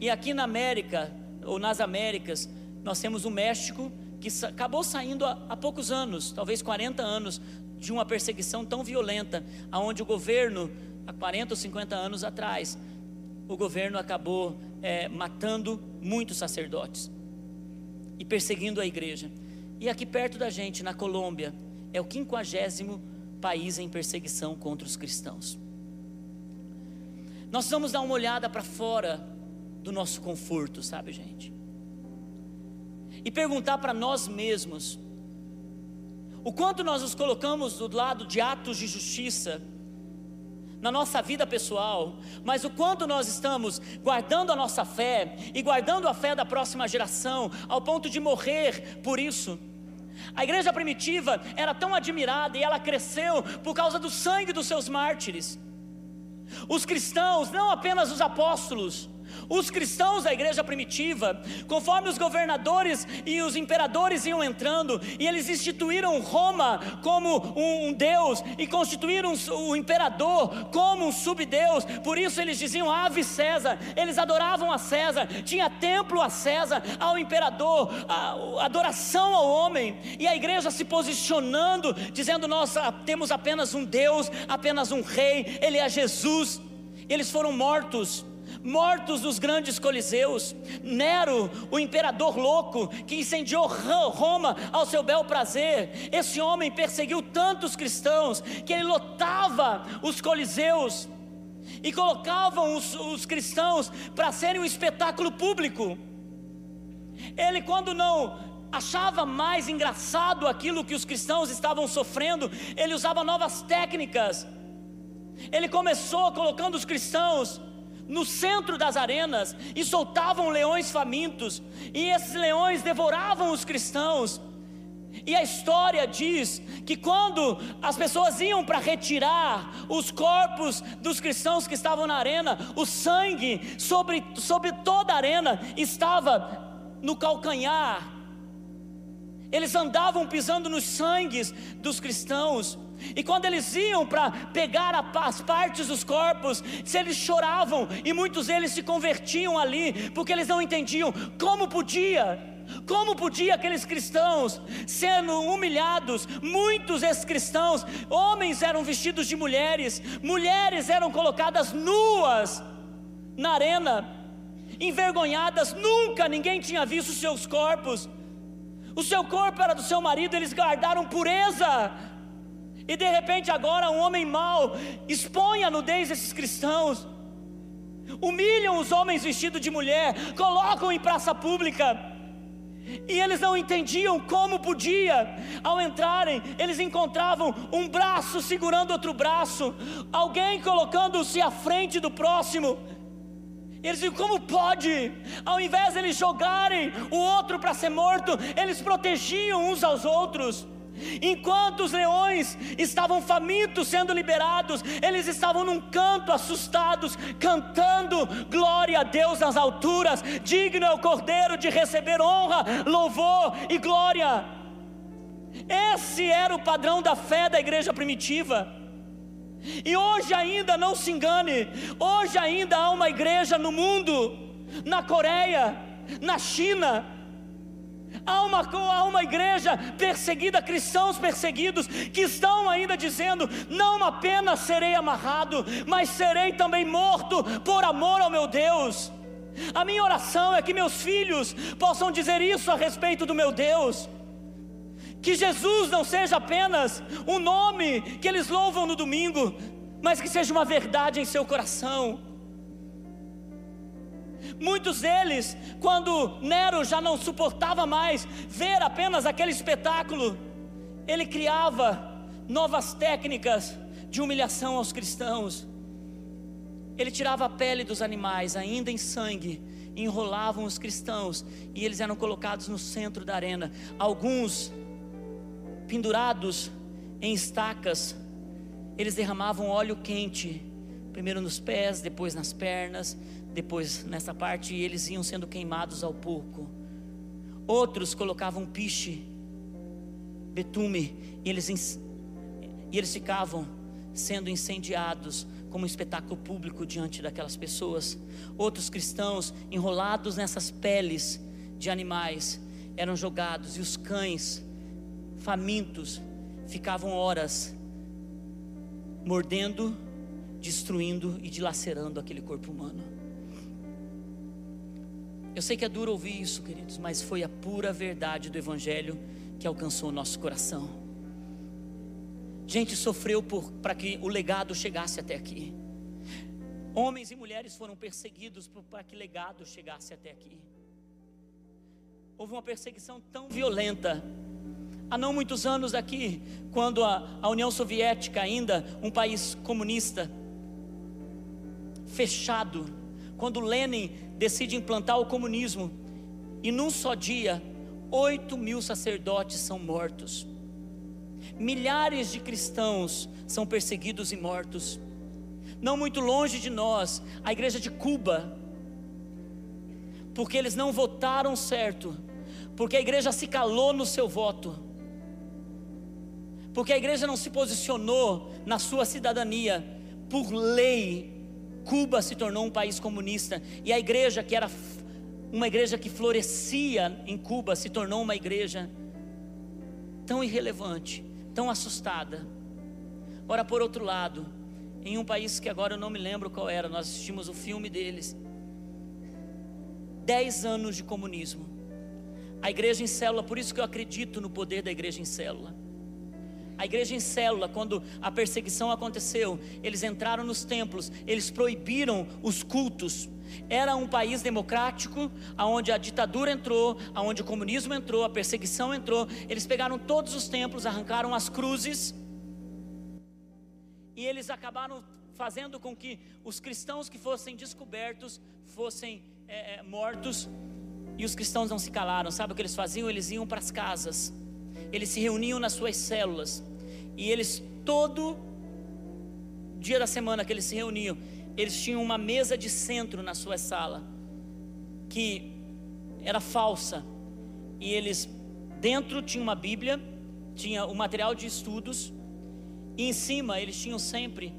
E aqui na América, ou nas Américas, nós temos o México, que acabou saindo há, há poucos anos, talvez 40 anos, de uma perseguição tão violenta, aonde o governo, há 40 ou 50 anos atrás, o governo acabou é, matando muitos sacerdotes e perseguindo a igreja. E aqui perto da gente, na Colômbia, é o quinquagésimo país em perseguição contra os cristãos. Nós vamos dar uma olhada para fora do nosso conforto, sabe, gente? E perguntar para nós mesmos: o quanto nós nos colocamos do lado de atos de justiça na nossa vida pessoal, mas o quanto nós estamos guardando a nossa fé e guardando a fé da próxima geração, ao ponto de morrer por isso. A igreja primitiva era tão admirada e ela cresceu por causa do sangue dos seus mártires. Os cristãos, não apenas os apóstolos, os cristãos da igreja primitiva, conforme os governadores e os imperadores iam entrando, e eles instituíram Roma como um, deus, e constituíram o imperador como um subdeus, por isso eles diziam Ave César, eles adoravam a César, tinha templo a César, ao imperador, a, adoração ao homem, e a igreja se posicionando, dizendo: Nós temos apenas um Deus, apenas um rei, ele é Jesus. Eles foram mortos mortos nos grandes coliseus. Nero, o imperador louco, que incendiou Roma ao seu bel prazer. Esse homem perseguiu tantos cristãos que ele lotava os coliseus e colocavam os, os cristãos para serem um espetáculo público. Ele, quando não achava mais engraçado aquilo que os cristãos estavam sofrendo, ele usava novas técnicas. Ele começou colocando os cristãos no centro das arenas e soltavam leões famintos, e esses leões devoravam os cristãos. E a história diz que quando as pessoas iam para retirar os corpos dos cristãos que estavam na arena, o sangue sobre, sobre toda a arena estava no calcanhar. Eles andavam pisando nos sangues dos cristãos. E quando eles iam para pegar as partes dos corpos, se eles choravam, e muitos deles se convertiam ali, porque eles não entendiam como podia como podia aqueles cristãos, sendo humilhados, muitos ex-cristãos, homens eram vestidos de mulheres, mulheres eram colocadas nuas na arena, envergonhadas, nunca ninguém tinha visto seus corpos. O seu corpo era do seu marido, eles guardaram pureza. E de repente agora um homem mau expõe a nudez desses cristãos. Humilham os homens vestidos de mulher, colocam em praça pública e eles não entendiam como podia. Ao entrarem, eles encontravam um braço segurando outro braço, alguém colocando-se à frente do próximo. Eles diziam, como pode? Ao invés de eles jogarem o outro para ser morto, eles protegiam uns aos outros. Enquanto os leões estavam famintos sendo liberados, eles estavam num canto assustados, cantando glória a Deus nas alturas, digno é o cordeiro de receber honra, louvor e glória. Esse era o padrão da fé da igreja primitiva. E hoje ainda, não se engane, hoje ainda há uma igreja no mundo, na Coreia, na China, Há uma, há uma igreja perseguida, cristãos perseguidos, que estão ainda dizendo: não apenas serei amarrado, mas serei também morto por amor ao meu Deus. A minha oração é que meus filhos possam dizer isso a respeito do meu Deus. Que Jesus não seja apenas um nome que eles louvam no domingo, mas que seja uma verdade em seu coração Muitos deles, quando Nero já não suportava mais ver apenas aquele espetáculo, ele criava novas técnicas de humilhação aos cristãos. Ele tirava a pele dos animais, ainda em sangue, enrolavam os cristãos e eles eram colocados no centro da arena. Alguns pendurados em estacas, eles derramavam óleo quente, primeiro nos pés, depois nas pernas, depois nessa parte eles iam sendo queimados ao pouco. Outros colocavam piche, betume, e eles, e eles ficavam sendo incendiados como um espetáculo público diante daquelas pessoas. Outros cristãos, enrolados nessas peles de animais, eram jogados, e os cães, famintos, ficavam horas mordendo, destruindo e dilacerando aquele corpo humano. Eu sei que é duro ouvir isso, queridos, mas foi a pura verdade do Evangelho que alcançou o nosso coração. Gente sofreu para que o legado chegasse até aqui. Homens e mulheres foram perseguidos para que o legado chegasse até aqui. Houve uma perseguição tão violenta. Há não muitos anos aqui, quando a, a União Soviética, ainda um país comunista, fechado, quando Lenin decide implantar o comunismo, e num só dia, 8 mil sacerdotes são mortos, milhares de cristãos são perseguidos e mortos. Não muito longe de nós, a igreja de Cuba, porque eles não votaram certo, porque a igreja se calou no seu voto, porque a igreja não se posicionou na sua cidadania por lei Cuba se tornou um país comunista e a igreja que era uma igreja que florescia em Cuba se tornou uma igreja tão irrelevante, tão assustada. Ora, por outro lado, em um país que agora eu não me lembro qual era, nós assistimos o filme deles. Dez anos de comunismo. A igreja em célula, por isso que eu acredito no poder da igreja em célula. A igreja em célula, quando a perseguição aconteceu, eles entraram nos templos, eles proibiram os cultos. Era um país democrático, aonde a ditadura entrou, aonde o comunismo entrou, a perseguição entrou. Eles pegaram todos os templos, arrancaram as cruzes, e eles acabaram fazendo com que os cristãos que fossem descobertos fossem é, mortos. E os cristãos não se calaram. Sabe o que eles faziam? Eles iam para as casas eles se reuniam nas suas células e eles todo dia da semana que eles se reuniam, eles tinham uma mesa de centro na sua sala que era falsa e eles dentro tinha uma Bíblia, tinha o material de estudos e em cima eles tinham sempre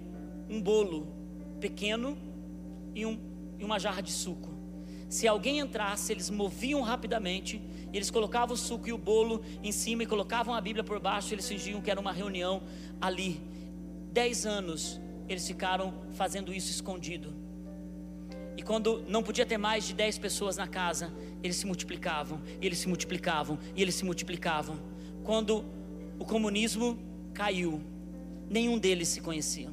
um bolo pequeno e, um, e uma jarra de suco. Se alguém entrasse, eles moviam rapidamente, eles colocavam o suco e o bolo em cima e colocavam a Bíblia por baixo, eles fingiam que era uma reunião ali. Dez anos eles ficaram fazendo isso escondido. E quando não podia ter mais de dez pessoas na casa, eles se multiplicavam, eles se multiplicavam, e eles se multiplicavam. Quando o comunismo caiu, nenhum deles se conhecia.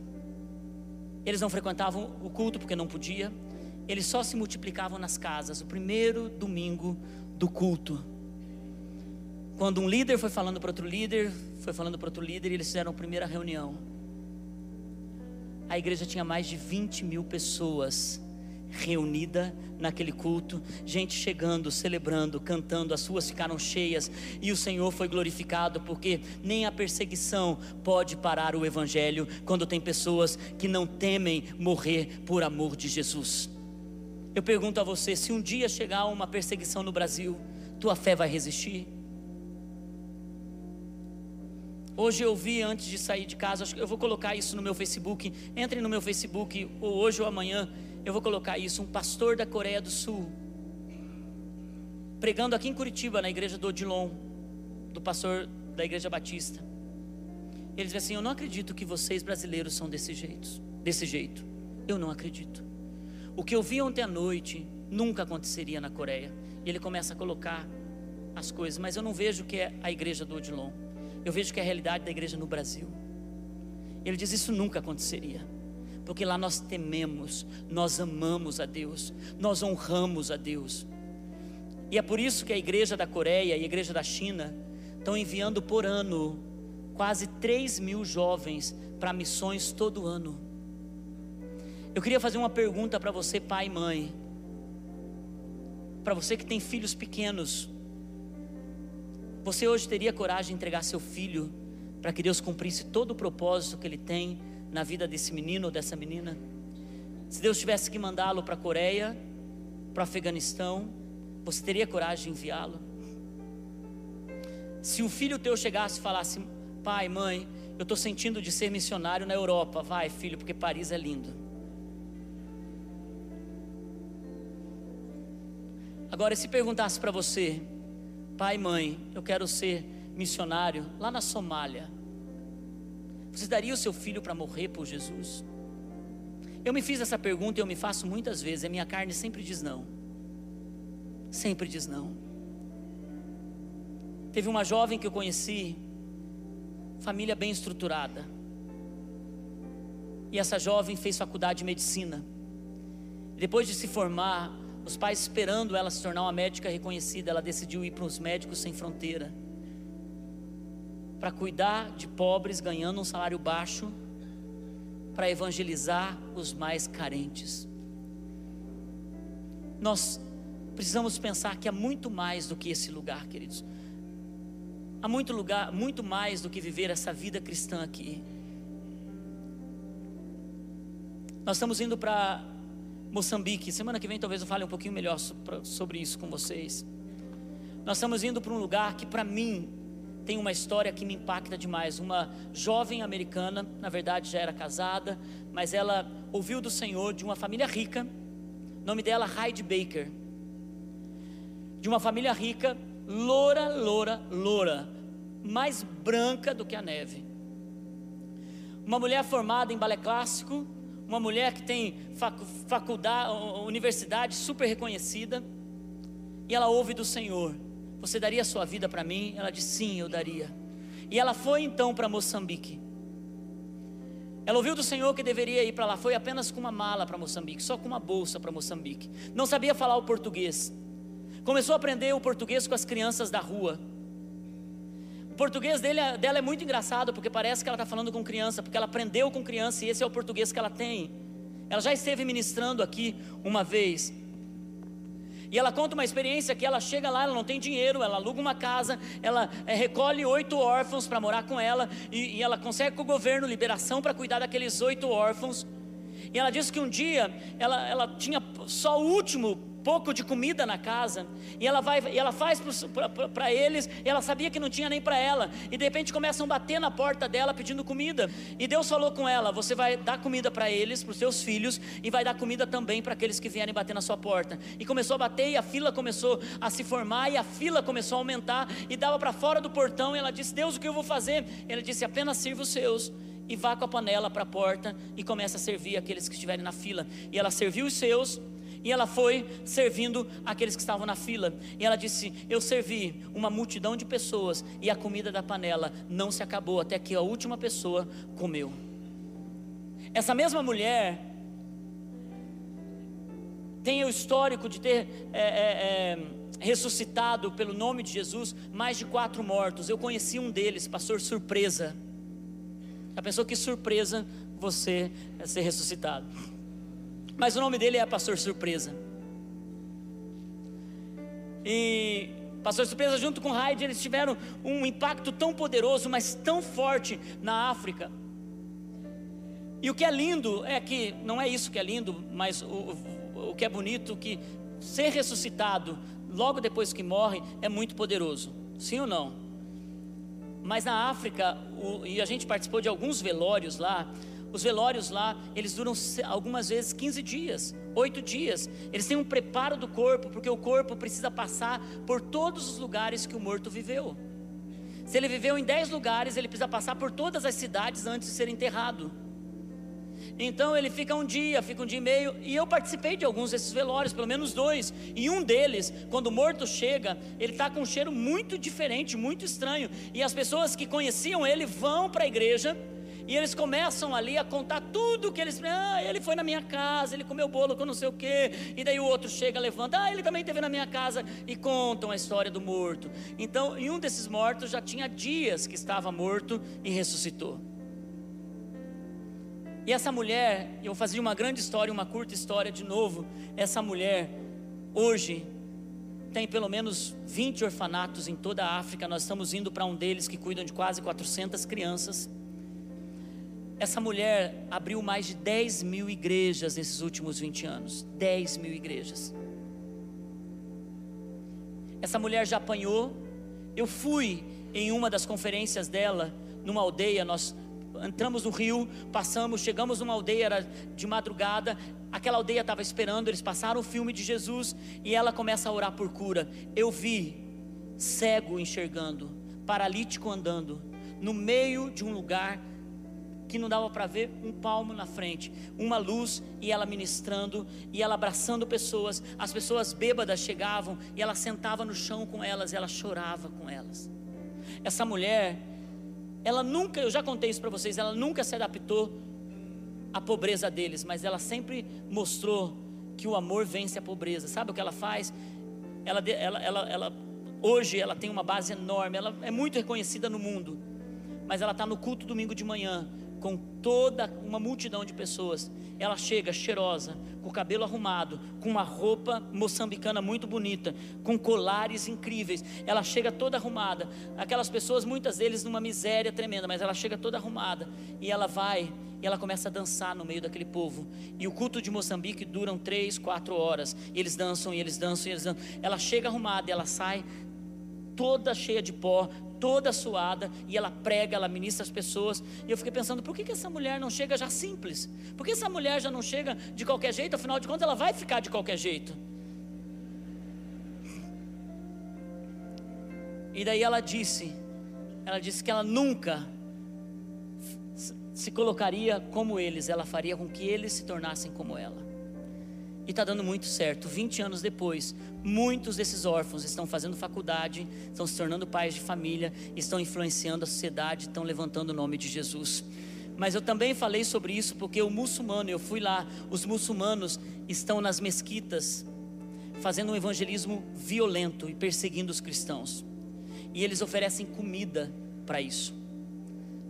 Eles não frequentavam o culto porque não podia. Eles só se multiplicavam nas casas. O primeiro domingo do culto. Quando um líder foi falando para outro líder, foi falando para outro líder, e eles fizeram a primeira reunião. A igreja tinha mais de 20 mil pessoas reunida naquele culto, gente chegando, celebrando, cantando, as ruas ficaram cheias e o Senhor foi glorificado, porque nem a perseguição pode parar o evangelho quando tem pessoas que não temem morrer por amor de Jesus. Eu pergunto a você: se um dia chegar uma perseguição no Brasil, tua fé vai resistir? Hoje eu vi antes de sair de casa, eu vou colocar isso no meu Facebook. Entre no meu Facebook, ou hoje ou amanhã, eu vou colocar isso. Um pastor da Coreia do Sul, pregando aqui em Curitiba, na igreja do Odilon, do pastor da igreja batista. Ele diz assim: Eu não acredito que vocês brasileiros são desse jeito. Desse jeito. Eu não acredito. O que eu vi ontem à noite nunca aconteceria na Coreia. E ele começa a colocar as coisas, mas eu não vejo que é a igreja do Odilon. Eu vejo que é a realidade da igreja no Brasil. Ele diz: Isso nunca aconteceria. Porque lá nós tememos, nós amamos a Deus, nós honramos a Deus. E é por isso que a igreja da Coreia e a igreja da China estão enviando por ano quase 3 mil jovens para missões todo ano. Eu queria fazer uma pergunta para você, pai e mãe. Para você que tem filhos pequenos, você hoje teria coragem de entregar seu filho para que Deus cumprisse todo o propósito que Ele tem na vida desse menino ou dessa menina? Se Deus tivesse que mandá-lo para a Coreia, para o Afeganistão, você teria coragem de enviá-lo? Se um filho teu chegasse e falasse, pai, mãe, eu estou sentindo de ser missionário na Europa, vai filho, porque Paris é lindo. Agora, se perguntasse para você, pai, mãe, eu quero ser missionário lá na Somália. Você daria o seu filho para morrer por Jesus? Eu me fiz essa pergunta e eu me faço muitas vezes, a minha carne sempre diz não. Sempre diz não. Teve uma jovem que eu conheci, família bem estruturada. E essa jovem fez faculdade de medicina. Depois de se formar, os pais esperando ela se tornar uma médica reconhecida, ela decidiu ir para os médicos sem fronteira. Para cuidar de pobres ganhando um salário baixo, para evangelizar os mais carentes. Nós precisamos pensar que há muito mais do que esse lugar, queridos. Há muito lugar, muito mais do que viver essa vida cristã aqui. Nós estamos indo para Moçambique. Semana que vem talvez eu fale um pouquinho melhor sobre isso com vocês. Nós estamos indo para um lugar que para mim tem uma história que me impacta demais. Uma jovem americana, na verdade já era casada, mas ela ouviu do Senhor de uma família rica. Nome dela Hyde Baker. De uma família rica, loura, loura, loura, mais branca do que a neve. Uma mulher formada em balé clássico, uma mulher que tem faculdade, universidade super reconhecida, e ela ouve do Senhor: Você daria sua vida para mim? Ela disse: Sim, eu daria. E ela foi então para Moçambique. Ela ouviu do Senhor que deveria ir para lá, foi apenas com uma mala para Moçambique, só com uma bolsa para Moçambique. Não sabia falar o português. Começou a aprender o português com as crianças da rua. O português dele, dela é muito engraçado, porque parece que ela está falando com criança, porque ela aprendeu com criança e esse é o português que ela tem. Ela já esteve ministrando aqui uma vez. E ela conta uma experiência que ela chega lá, ela não tem dinheiro, ela aluga uma casa, ela é, recolhe oito órfãos para morar com ela, e, e ela consegue com o governo liberação para cuidar daqueles oito órfãos. E ela disse que um dia ela, ela tinha só o último pouco de comida na casa, e ela vai, e ela faz para eles, e ela sabia que não tinha nem para ela, e de repente começam a bater na porta dela pedindo comida. E Deus falou com ela: Você vai dar comida para eles, para os seus filhos, e vai dar comida também para aqueles que vierem bater na sua porta. E começou a bater, e a fila começou a se formar, e a fila começou a aumentar, e dava para fora do portão. E ela disse: Deus, o que eu vou fazer? Ele disse: Apenas sirva os seus e vá com a panela para a porta e começa a servir aqueles que estiverem na fila. E ela serviu os seus e ela foi servindo aqueles que estavam na fila. E ela disse: Eu servi uma multidão de pessoas e a comida da panela não se acabou até que a última pessoa comeu. Essa mesma mulher tem o histórico de ter é, é, é, ressuscitado pelo nome de Jesus mais de quatro mortos. Eu conheci um deles, pastor Surpresa. A pessoa que surpresa você ser ressuscitado. Mas o nome dele é Pastor Surpresa. E Pastor Surpresa, junto com Hyde, eles tiveram um impacto tão poderoso, mas tão forte na África. E o que é lindo é que, não é isso que é lindo, mas o, o, o que é bonito, que ser ressuscitado logo depois que morre é muito poderoso. Sim ou não? Mas na África, o, e a gente participou de alguns velórios lá, os velórios lá, eles duram algumas vezes 15 dias, 8 dias. Eles têm um preparo do corpo, porque o corpo precisa passar por todos os lugares que o morto viveu. Se ele viveu em 10 lugares, ele precisa passar por todas as cidades antes de ser enterrado. Então ele fica um dia, fica um dia e meio, e eu participei de alguns desses velórios, pelo menos dois. E um deles, quando o morto chega, ele está com um cheiro muito diferente, muito estranho. E as pessoas que conheciam ele vão para a igreja e eles começam ali a contar tudo que eles. Ah, ele foi na minha casa, ele comeu bolo com não sei o quê. E daí o outro chega, levanta. Ah, ele também esteve na minha casa. E contam a história do morto. Então, e um desses mortos já tinha dias que estava morto e ressuscitou. E essa mulher, eu fazia uma grande história, uma curta história de novo. Essa mulher, hoje, tem pelo menos 20 orfanatos em toda a África. Nós estamos indo para um deles que cuidam de quase 400 crianças. Essa mulher abriu mais de 10 mil igrejas nesses últimos 20 anos. 10 mil igrejas. Essa mulher já apanhou. Eu fui em uma das conferências dela, numa aldeia. Nós entramos no rio, passamos, chegamos numa aldeia, era de madrugada. Aquela aldeia estava esperando, eles passaram o filme de Jesus e ela começa a orar por cura. Eu vi cego enxergando, paralítico andando, no meio de um lugar que não dava para ver um palmo na frente, uma luz e ela ministrando e ela abraçando pessoas. As pessoas bêbadas chegavam e ela sentava no chão com elas, ela chorava com elas. Essa mulher, ela nunca, eu já contei isso para vocês, ela nunca se adaptou à pobreza deles, mas ela sempre mostrou que o amor vence a pobreza. Sabe o que ela faz? Ela, ela, ela, ela hoje ela tem uma base enorme, ela é muito reconhecida no mundo, mas ela está no culto domingo de manhã com toda uma multidão de pessoas. Ela chega cheirosa, com o cabelo arrumado, com uma roupa moçambicana muito bonita, com colares incríveis. Ela chega toda arrumada. Aquelas pessoas, muitas deles numa miséria tremenda, mas ela chega toda arrumada e ela vai e ela começa a dançar no meio daquele povo. E o culto de Moçambique duram três, quatro horas. E eles dançam, e eles dançam, e eles dançam. Ela chega arrumada, ela sai toda cheia de pó, toda suada, e ela prega, ela ministra as pessoas. E eu fiquei pensando, por que, que essa mulher não chega já simples? Por que essa mulher já não chega de qualquer jeito? Afinal de contas, ela vai ficar de qualquer jeito. E daí ela disse, ela disse que ela nunca se colocaria como eles, ela faria com que eles se tornassem como ela. E está dando muito certo. 20 anos depois, muitos desses órfãos estão fazendo faculdade, estão se tornando pais de família, estão influenciando a sociedade, estão levantando o nome de Jesus. Mas eu também falei sobre isso porque o muçulmano, eu fui lá, os muçulmanos estão nas mesquitas fazendo um evangelismo violento e perseguindo os cristãos. E eles oferecem comida para isso.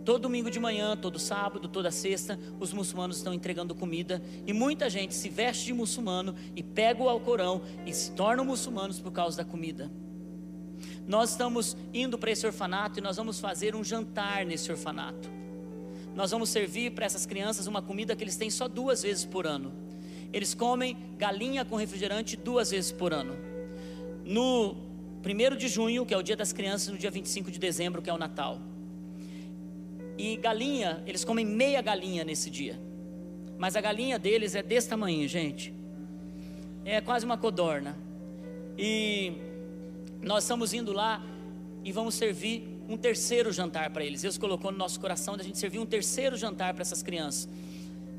Todo domingo de manhã, todo sábado, toda sexta, os muçulmanos estão entregando comida e muita gente se veste de muçulmano e pega o Alcorão e se tornam muçulmanos por causa da comida. Nós estamos indo para esse orfanato e nós vamos fazer um jantar nesse orfanato. Nós vamos servir para essas crianças uma comida que eles têm só duas vezes por ano. Eles comem galinha com refrigerante duas vezes por ano. No 1 de junho, que é o dia das crianças, no dia 25 de dezembro, que é o Natal. E galinha, eles comem meia galinha nesse dia. Mas a galinha deles é desse tamanho, gente. É quase uma codorna. E nós estamos indo lá e vamos servir um terceiro jantar para eles. Deus colocou no nosso coração da gente servir um terceiro jantar para essas crianças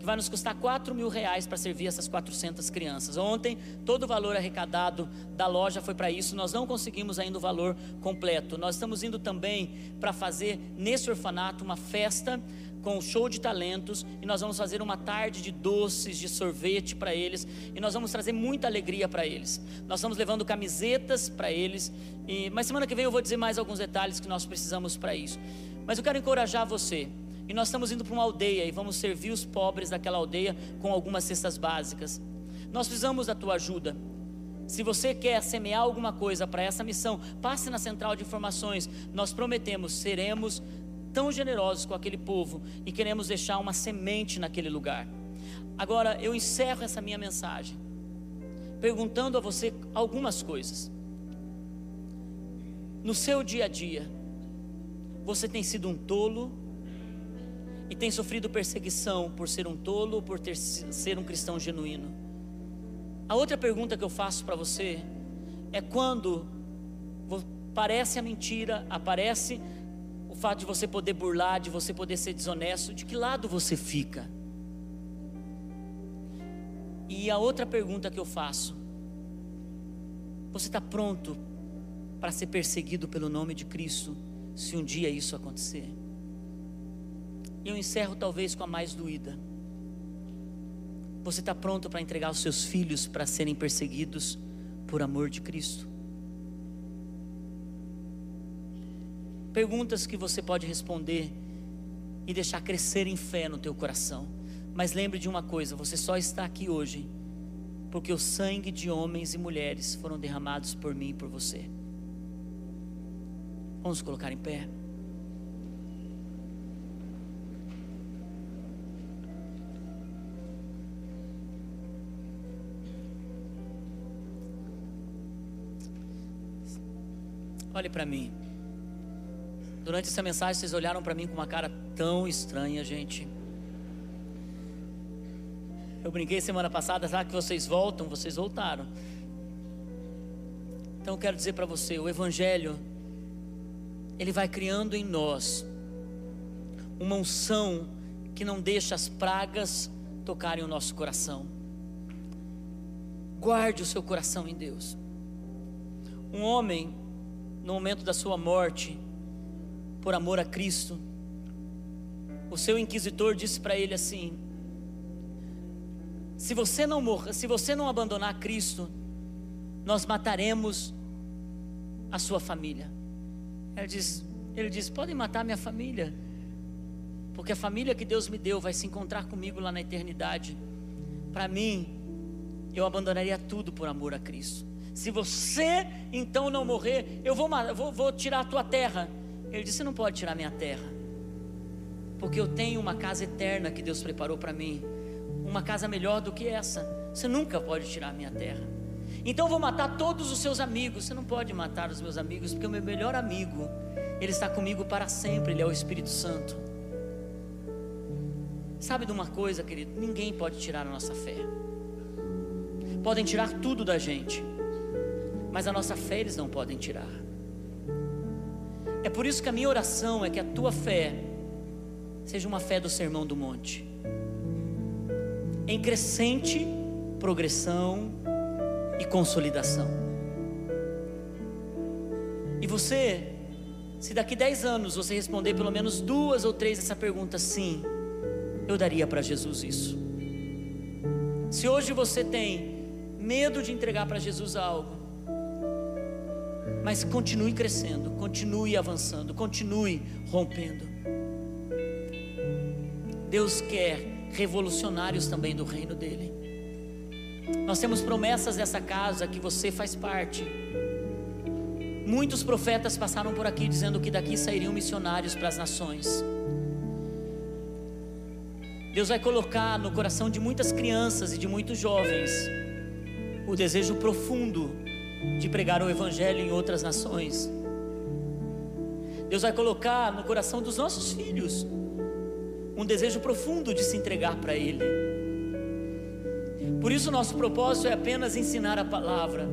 que vai nos custar 4 mil reais para servir essas 400 crianças. Ontem, todo o valor arrecadado da loja foi para isso, nós não conseguimos ainda o valor completo. Nós estamos indo também para fazer nesse orfanato uma festa com show de talentos e nós vamos fazer uma tarde de doces, de sorvete para eles e nós vamos trazer muita alegria para eles. Nós estamos levando camisetas para eles e mas semana que vem eu vou dizer mais alguns detalhes que nós precisamos para isso. Mas eu quero encorajar você e nós estamos indo para uma aldeia e vamos servir os pobres daquela aldeia com algumas cestas básicas. Nós precisamos da tua ajuda. Se você quer semear alguma coisa para essa missão, passe na central de informações. Nós prometemos, seremos tão generosos com aquele povo e queremos deixar uma semente naquele lugar. Agora, eu encerro essa minha mensagem perguntando a você algumas coisas. No seu dia a dia, você tem sido um tolo e tem sofrido perseguição por ser um tolo ou por ter, ser um cristão genuíno? A outra pergunta que eu faço para você é quando parece a mentira, aparece o fato de você poder burlar, de você poder ser desonesto, de que lado você fica? E a outra pergunta que eu faço: você está pronto para ser perseguido pelo nome de Cristo, se um dia isso acontecer? E eu encerro talvez com a mais doída. Você está pronto para entregar os seus filhos para serem perseguidos por amor de Cristo? Perguntas que você pode responder e deixar crescer em fé no teu coração. Mas lembre de uma coisa: você só está aqui hoje porque o sangue de homens e mulheres foram derramados por mim e por você. Vamos colocar em pé. Olhe para mim. Durante essa mensagem, vocês olharam para mim com uma cara tão estranha, gente. Eu brinquei semana passada, sabe que vocês voltam, vocês voltaram. Então quero dizer para você, o Evangelho, ele vai criando em nós uma unção que não deixa as pragas tocarem o nosso coração. Guarde o seu coração em Deus. Um homem no momento da sua morte, por amor a Cristo, o seu inquisitor disse para ele assim: Se você não morrer, se você não abandonar Cristo, nós mataremos a sua família. Ele diz, ele diz: podem matar minha família, porque a família que Deus me deu vai se encontrar comigo lá na eternidade. Para mim, eu abandonaria tudo por amor a Cristo. Se você então não morrer, eu vou, vou, vou tirar a tua terra. Ele disse: Você não pode tirar minha terra, porque eu tenho uma casa eterna que Deus preparou para mim, uma casa melhor do que essa. Você nunca pode tirar minha terra. Então eu vou matar todos os seus amigos. Você não pode matar os meus amigos, porque o meu melhor amigo, ele está comigo para sempre, ele é o Espírito Santo. Sabe de uma coisa, querido? Ninguém pode tirar a nossa fé. Podem tirar tudo da gente, mas a nossa fé eles não podem tirar. É por isso que a minha oração é que a tua fé seja uma fé do sermão do monte, em crescente progressão e consolidação. E você, se daqui 10 anos você responder pelo menos duas ou três essa pergunta, sim, eu daria para Jesus isso. Se hoje você tem medo de entregar para Jesus algo, mas continue crescendo, continue avançando, continue rompendo. Deus quer revolucionários também do reino dele. Nós temos promessas dessa casa que você faz parte. Muitos profetas passaram por aqui dizendo que daqui sairiam missionários para as nações. Deus vai colocar no coração de muitas crianças e de muitos jovens o desejo profundo de pregar o Evangelho em outras nações. Deus vai colocar no coração dos nossos filhos um desejo profundo de se entregar para Ele. Por isso, nosso propósito é apenas ensinar a palavra.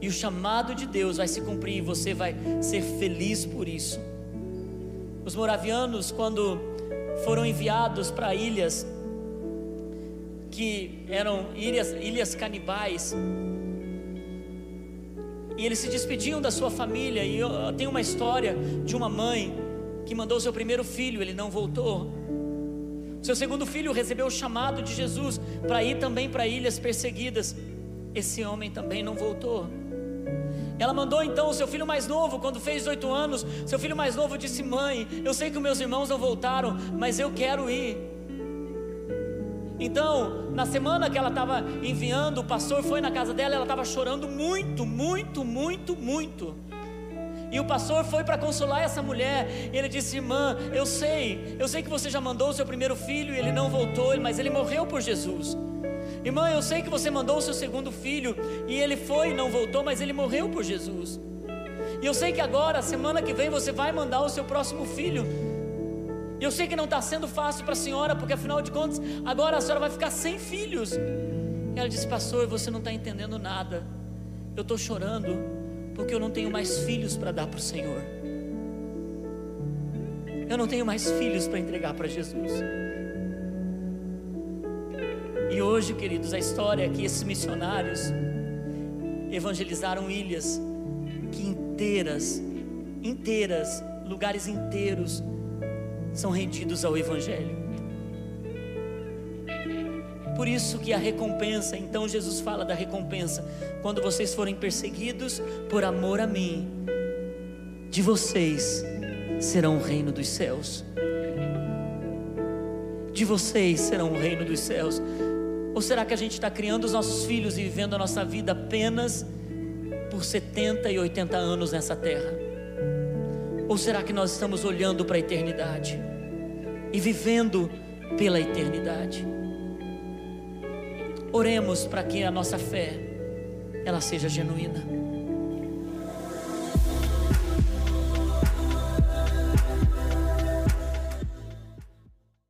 E o chamado de Deus vai se cumprir e você vai ser feliz por isso. Os moravianos, quando foram enviados para ilhas que eram ilhas, ilhas canibais, e eles se despediam da sua família. E eu tenho uma história de uma mãe que mandou seu primeiro filho, ele não voltou. Seu segundo filho recebeu o chamado de Jesus para ir também para ilhas perseguidas. Esse homem também não voltou. Ela mandou então o seu filho mais novo, quando fez oito anos. Seu filho mais novo disse: Mãe, eu sei que meus irmãos não voltaram, mas eu quero ir. Então, na semana que ela estava enviando, o pastor foi na casa dela, ela estava chorando muito, muito, muito, muito. E o pastor foi para consolar essa mulher. E ele disse: Irmã, eu sei, eu sei que você já mandou o seu primeiro filho e ele não voltou, mas ele morreu por Jesus. Irmã, eu sei que você mandou o seu segundo filho e ele foi e não voltou, mas ele morreu por Jesus. E eu sei que agora, semana que vem, você vai mandar o seu próximo filho. E eu sei que não está sendo fácil para a senhora, porque afinal de contas, agora a senhora vai ficar sem filhos. E ela disse: Pastor, você não está entendendo nada. Eu estou chorando porque eu não tenho mais filhos para dar para o Senhor. Eu não tenho mais filhos para entregar para Jesus. E hoje, queridos, a história é que esses missionários evangelizaram ilhas que inteiras, inteiras, lugares inteiros são rendidos ao Evangelho. Por isso que a recompensa, então Jesus fala da recompensa, quando vocês forem perseguidos por amor a mim, de vocês serão o reino dos céus. De vocês serão o reino dos céus. Ou será que a gente está criando os nossos filhos e vivendo a nossa vida apenas por 70 e 80 anos nessa terra? Ou será que nós estamos olhando para a eternidade e vivendo pela eternidade? Oremos para que a nossa fé ela seja genuína.